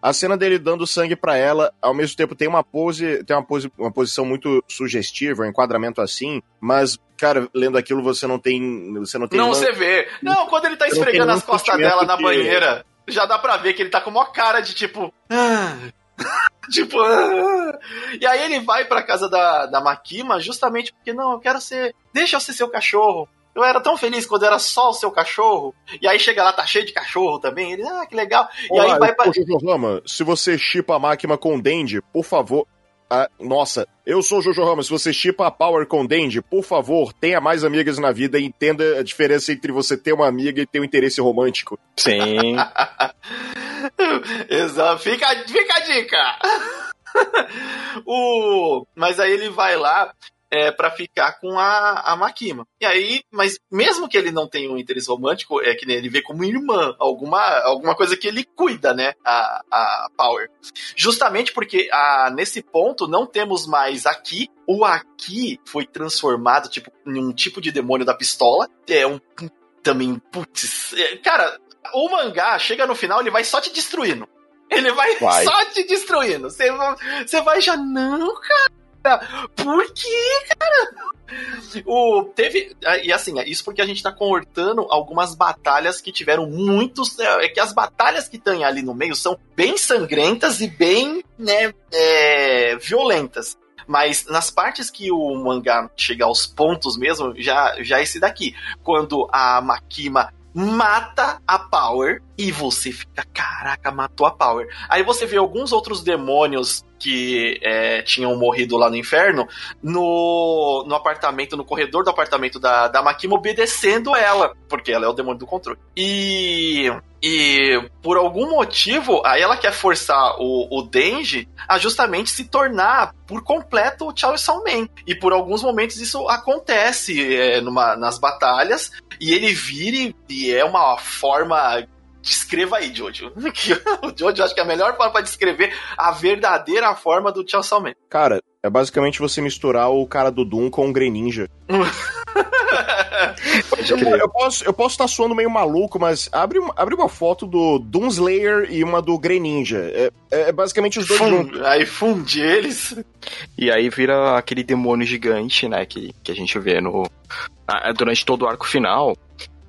A cena dele dando sangue para ela, ao mesmo tempo tem uma pose, tem uma pose, uma posição muito sugestiva, um enquadramento assim, mas cara, lendo aquilo você não tem, você não tem Não, você vê. Não, quando ele tá esfregando as costas dela na que... banheira, já dá pra ver que ele tá com uma cara de tipo, ah, [LAUGHS] tipo, ah. e aí ele vai pra casa da, da Makima justamente porque, não, eu quero ser, deixa eu ser seu cachorro. Eu era tão feliz quando era só o seu cachorro. E aí chega lá, tá cheio de cachorro também. Ele, ah, que legal. E Olá, aí vai pra. Rama, se você chipa a máquina com Dendi, por favor. Ah, nossa, eu sou o Jojo Rama. Se você chipa a Power com Dendi, por favor, tenha mais amigas na vida e entenda a diferença entre você ter uma amiga e ter um interesse romântico. Sim. [LAUGHS] Exato. Fica, fica a dica. [LAUGHS] o... Mas aí ele vai lá é, para ficar com a, a Makima. E aí, mas mesmo que ele não tenha um interesse romântico, é que ele vê como irmã, alguma, alguma coisa que ele cuida, né? A, a Power. Justamente porque a, nesse ponto não temos mais aqui. O aqui foi transformado tipo, em um tipo de demônio da pistola. É um. Também, putz. É, cara, o mangá chega no final, ele vai só te destruindo. Ele vai, vai. só te destruindo. Você vai já, não, cara por que, cara? O, teve. E assim, é isso porque a gente tá cortando algumas batalhas que tiveram muitos. É que as batalhas que tem ali no meio são bem sangrentas e bem, né, é, violentas. Mas nas partes que o mangá chega aos pontos mesmo, já, já é esse daqui. Quando a Makima mata a Power e você fica, caraca, matou a Power. Aí você vê alguns outros demônios que é, tinham morrido lá no inferno no, no apartamento, no corredor do apartamento da, da Makima, obedecendo ela, porque ela é o demônio do controle. E. E por algum motivo, aí ela quer forçar o, o Denji a justamente se tornar por completo o Chaosan Man. E por alguns momentos isso acontece é, numa, nas batalhas, e ele vira e é uma forma Descreva aí, Jojo. [LAUGHS] o Jojo acho que é a melhor forma para descrever a verdadeira forma do Chainsaw Man. Cara, é basicamente você misturar o cara do Doom com o Greninja. [LAUGHS] eu, eu, posso eu posso estar tá suando meio maluco, mas abre, abre uma foto do Doomslayer e uma do Greninja. É, é basicamente os dois juntos. Aí funde eles. E aí vira aquele demônio gigante, né, que, que a gente vê no durante todo o arco final.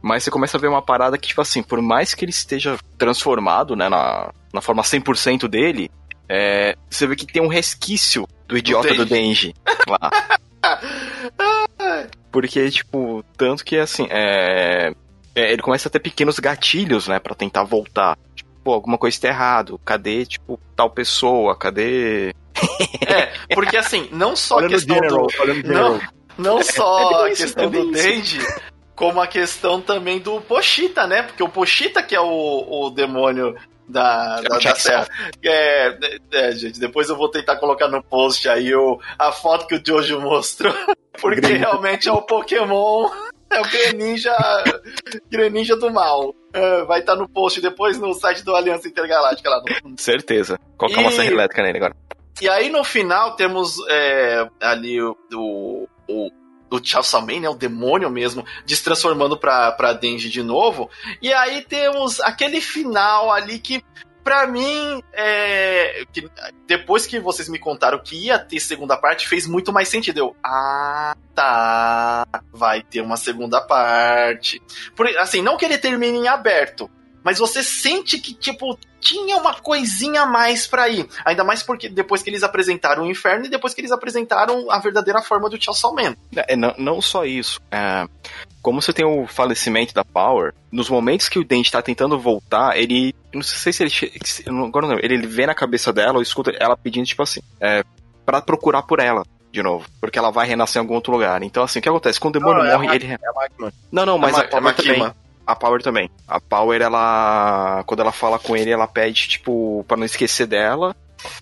Mas você começa a ver uma parada que, tipo assim, por mais que ele esteja transformado, né, na, na forma 100% dele, é, você vê que tem um resquício do idiota do Denji, lá. [LAUGHS] Porque, tipo, tanto que, assim, é, é, ele começa a ter pequenos gatilhos, né, para tentar voltar. Tipo, pô, alguma coisa está errado. Cadê, tipo, tal pessoa? Cadê... é, porque, assim, não só a questão general, do... Não, não só a questão é do Denji como a questão também do Pochita, né? Porque o Pochita que é o, o demônio da, da, da Serra. É, é, gente, depois eu vou tentar colocar no post aí o, a foto que o Jojo mostrou, [LAUGHS] porque realmente é o Pokémon, [LAUGHS] é o Greninja, [LAUGHS] Greninja do mal. É, vai estar tá no post depois no site do Aliança Intergaláctica lá no Certeza. Colocar e... uma serra elétrica nele agora. E aí no final temos é, ali o, o, o do Chaosaman, né, o demônio mesmo, destransformando pra, pra Denji de novo. E aí temos aquele final ali que, pra mim, é, que depois que vocês me contaram que ia ter segunda parte, fez muito mais sentido. Eu, ah, tá, vai ter uma segunda parte. Por, assim, não que ele termine em aberto, mas você sente que, tipo, tinha uma coisinha a mais pra ir. Ainda mais porque depois que eles apresentaram o inferno e depois que eles apresentaram a verdadeira forma do Chainsaw Man. É, não, não só isso. É, como você tem o falecimento da Power, nos momentos que o Dente tá tentando voltar, ele. Não sei se ele. Agora não, ele vê na cabeça dela ou escuta ela pedindo, tipo assim, é, pra procurar por ela de novo. Porque ela vai renascer em algum outro lugar. Então, assim, o que acontece? Quando o demônio Não, é a morre, ele. É a. Não, não, mas É a, Ma- é Power também. A Power também. A Power, ela. Quando ela fala com ele, ela pede, tipo, pra não esquecer dela.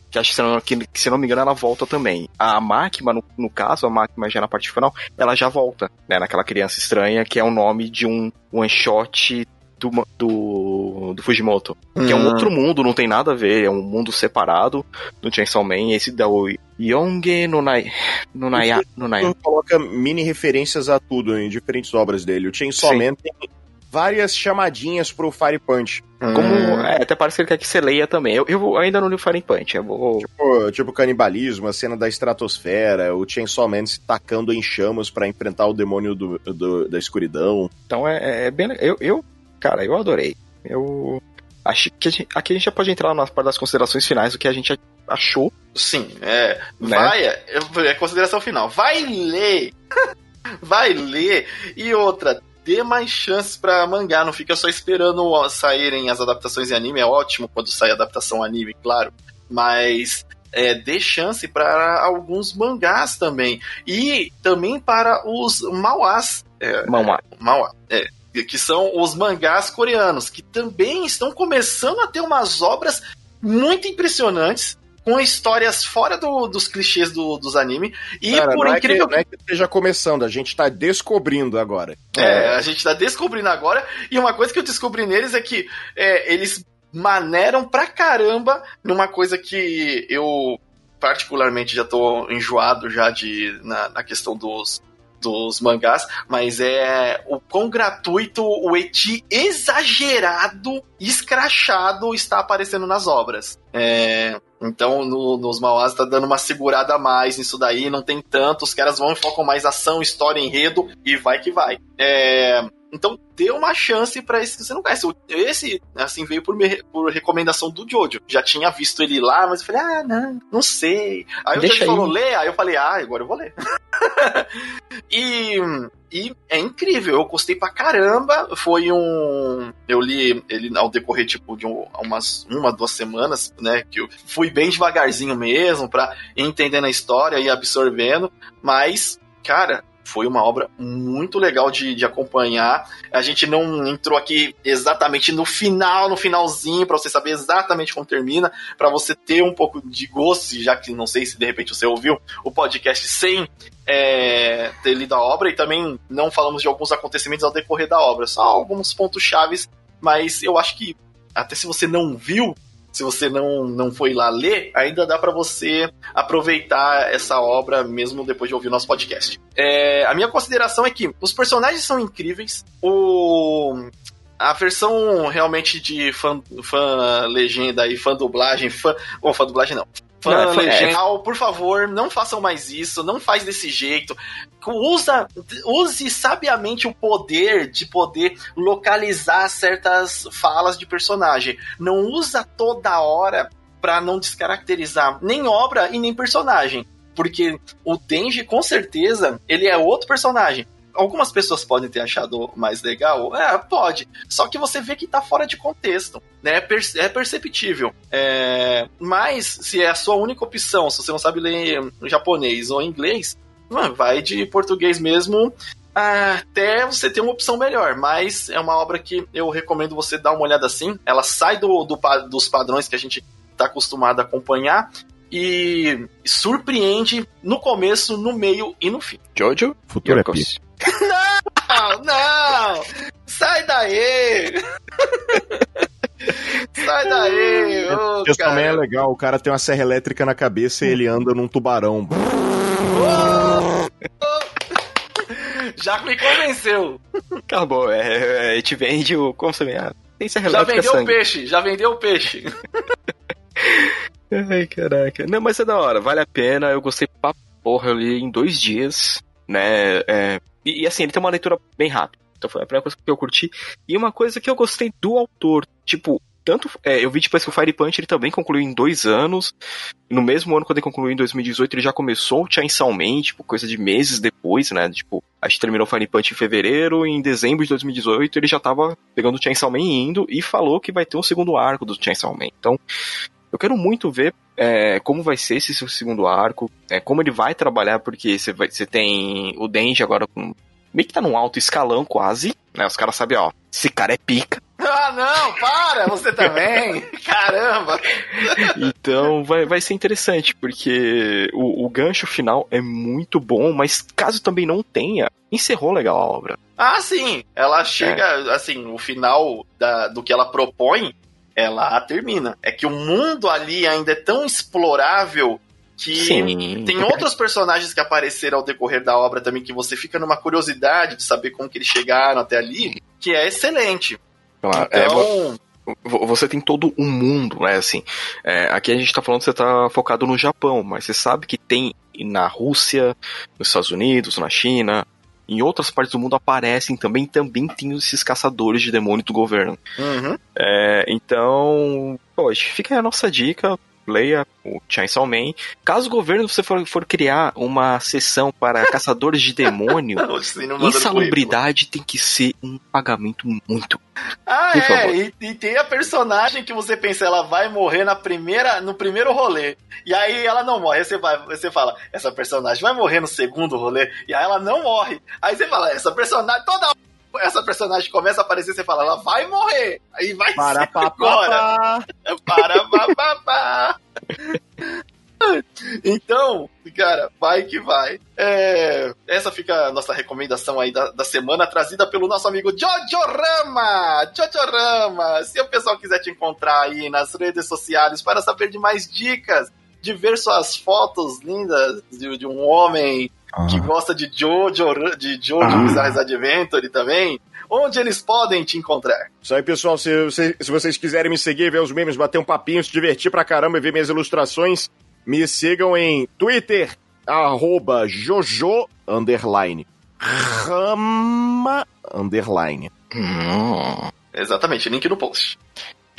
Que acho que se não, que, se não me engano, ela volta também. A máquina, no, no caso, a máquina já na parte final, ela já volta, né? Naquela criança estranha, que é o nome de um one shot do, do, do Fujimoto. Que é um Hum. outro mundo, não tem nada a ver, é um mundo separado do Chainsaw Man. Esse da o Yonge no Nai. No Naya. No Naya. Coloca mini referências a tudo em diferentes obras dele. O Chainsaw Sim. Man tem várias chamadinhas pro Fire Punch. Como, Hum. é, até parece que ele quer que você leia também. Eu, eu vou- ainda não li o Fire Punch, eu vou. Tipo, tipo canibalismo, a cena da estratosfera, o Chainsaw Man se tacando em chamas pra enfrentar o demônio do, do- da escuridão. Então é, é bem. le- Eu, eu, cara, eu adorei. Eu acho que a gente- aqui a gente já pode entrar na parte das considerações finais do que a gente achou. Sim, é. Né? Vai, é, é consideração final. Vai ler! [LAUGHS] vai ler! E outra, dê mais chances pra mangá, não fica só esperando saírem as adaptações em anime, é ótimo quando sai adaptação anime, claro, mas é, dê chance para alguns mangás também. E também para os mauás. É, Mauá. Mauá, é. Que são os mangás coreanos, que também estão começando a ter umas obras muito impressionantes, com histórias fora do- dos clichês do- dos anime. E Cara, por não, incrível é que, não é que esteja começando, a gente tá descobrindo agora. É, a gente tá descobrindo agora. E uma coisa que eu descobri neles é que é, eles maneram pra caramba numa coisa que eu particularmente já tô enjoado já de na, na questão dos dos mangás, mas é o quão gratuito o eti exagerado, escrachado está aparecendo nas obras. É, então, no- nos Mauás tá dando uma segurada a mais nisso daí, não tem tanto, os caras vão e focam mais ação, história, enredo, e vai que vai. É, então, dê uma chance pra esse que você não conhece. O- Esse, assim, veio por, me- por recomendação do Jojo. Já tinha visto ele lá, mas eu falei, ah, não, não sei. Aí o Deixa Jojo falou, lê, aí eu falei, ah, agora eu vou ler. [LAUGHS] e, e é incrível, eu gostei pra caramba. Foi um. Eu li ele ao decorrer, tipo, de um- umas uma, duas semanas, né? Que eu fui bem devagarzinho mesmo, pra ir entendendo a história e absorvendo. Mas, cara, foi uma obra muito legal de, de acompanhar. A gente não entrou aqui exatamente no final, no finalzinho, pra você saber exatamente como termina, pra você ter um pouco de gosto, já que não sei se de repente você ouviu o podcast sem é, ter lido a obra, e também não falamos de alguns acontecimentos ao decorrer da obra, só alguns pontos chaves, mas eu acho que até se você não viu, se você não, não foi lá ler, ainda dá pra você aproveitar essa obra mesmo depois de ouvir o nosso podcast. É, a minha consideração é que os personagens são incríveis, o a versão realmente de fã, fã legenda e fã dublagem, fã, ou fã dublagem não. Fã Não, é fã- é. por favor, não façam mais isso, não faz desse jeito. Usa, use sabiamente o poder de poder localizar certas falas de personagem. Não usa toda hora pra não descaracterizar nem obra e nem personagem. Porque o Denji, com certeza, ele é outro personagem. Algumas pessoas podem ter achado mais legal. É, pode. Só que você vê que tá fora de contexto. Né? É, perce- é perceptível. É, mas, se é a sua única opção, se você não sabe ler japonês ou inglês, vai de português mesmo até você ter uma opção melhor. Mas é uma obra que eu recomendo você dar uma olhada assim. Ela sai do, do dos padrões que a gente tá acostumado a acompanhar e surpreende no começo, no meio e no fim. Jojo? Futuro é. Não, não! Sai daí! Sai daí! ô, Isso também é legal, o cara tem uma serra elétrica na cabeça e ele anda num tubarão. [LAUGHS] Já me convenceu! Acabou, é, é, a gente vende o. Como você vê? Ah, tem serra Já elétrica vendeu o sangue. peixe, já vendeu o peixe. Ai, caraca. Não, mas é da hora, vale a pena. Eu gostei pra porra, eu li em dois dias, né? é, e, e assim, ele tem uma leitura bem rápida. Então foi a primeira coisa que eu curti. E uma coisa que eu gostei do autor, tipo, tanto. É, eu vi depois que o Fire Punch ele também concluiu em dois anos. No mesmo ano, quando ele concluiu em 2018, ele já começou o Chainsaw Man, tipo, coisa de meses depois, né? Tipo, a gente terminou o Fire Punch em fevereiro, e em dezembro de 2018 ele já tava pegando o Chainsaw Man e indo, e falou que vai ter um segundo arco do Chainsaw Man. Então, eu quero muito ver é, como vai ser esse seu segundo arco, é, como ele vai trabalhar, porque você, vai, você tem o Denji agora com, meio que tá num alto escalão quase, né? Os caras sabem, ó, esse cara é pica. Ah, não, para, você também. [LAUGHS] Caramba. Então vai, vai ser interessante, porque o, o gancho final é muito bom, mas caso também não tenha, encerrou legal a obra. Ah, sim. Ela chega, é. assim, o final da, do que ela propõe, ela termina. É que o mundo ali ainda é tão explorável que Sim. tem outros personagens que apareceram ao decorrer da obra também que você fica numa curiosidade de saber como que eles chegaram até ali, que é excelente. Claro, é, então... É, você tem todo um mundo, né? Assim, é, aqui a gente tá falando que você tá focado no Japão, mas você sabe que tem na Rússia, nos Estados Unidos, na China, em outras partes do mundo aparecem também, também tem esses caçadores de demônio do governo. Uhum. É, então, poxa, fica aí a nossa dica leia o Chainsaw Man. Caso o governo você for, for criar uma sessão para [LAUGHS] caçadores de demônio, insalubridade tem que ser um pagamento muito. Ah, Por é, e, e, tem a personagem que você pensa, ela vai morrer na primeira, no primeiro rolê. E aí ela não morre. Aí você, vai, você fala, essa personagem vai morrer no segundo rolê. E aí ela não morre. Aí você fala, essa personagem toda essa personagem começa a aparecer, você fala, ela vai morrer. Aí vai para ser agora. Para papapá. Então, cara, vai que vai. É, essa fica a nossa recomendação aí da, da semana, trazida pelo nosso amigo Jojo Rama. Jojo Rama, se o pessoal quiser te encontrar aí nas redes sociais para saber de mais dicas, de ver suas fotos lindas de, de um homem ah. que gosta de Jojo, de Jojo ah. Adventure também, onde eles podem te encontrar? Isso aí, pessoal. Se, se, se, vocês quiserem me seguir, ver os memes, bater um papinho, se divertir pra caramba e ver minhas ilustrações, me sigam em Twitter, arroba Jojo, underline, Rama, underline. Hum. Exatamente, link no post.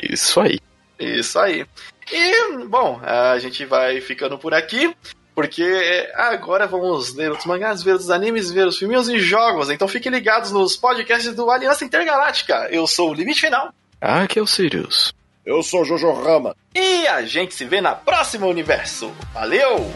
Isso aí. Isso aí. E, bom, a gente vai ficando por aqui. Porque agora vamos ler os mangás, ver os animes, ver os filminhos e jogos. Então fiquem ligados nos podcasts do Aliança Intergaláctica. Eu sou o Limite Final. Ah, que é o Sirius. Eu sou Jojo Rama. E a gente se vê na próxima universo. Valeu!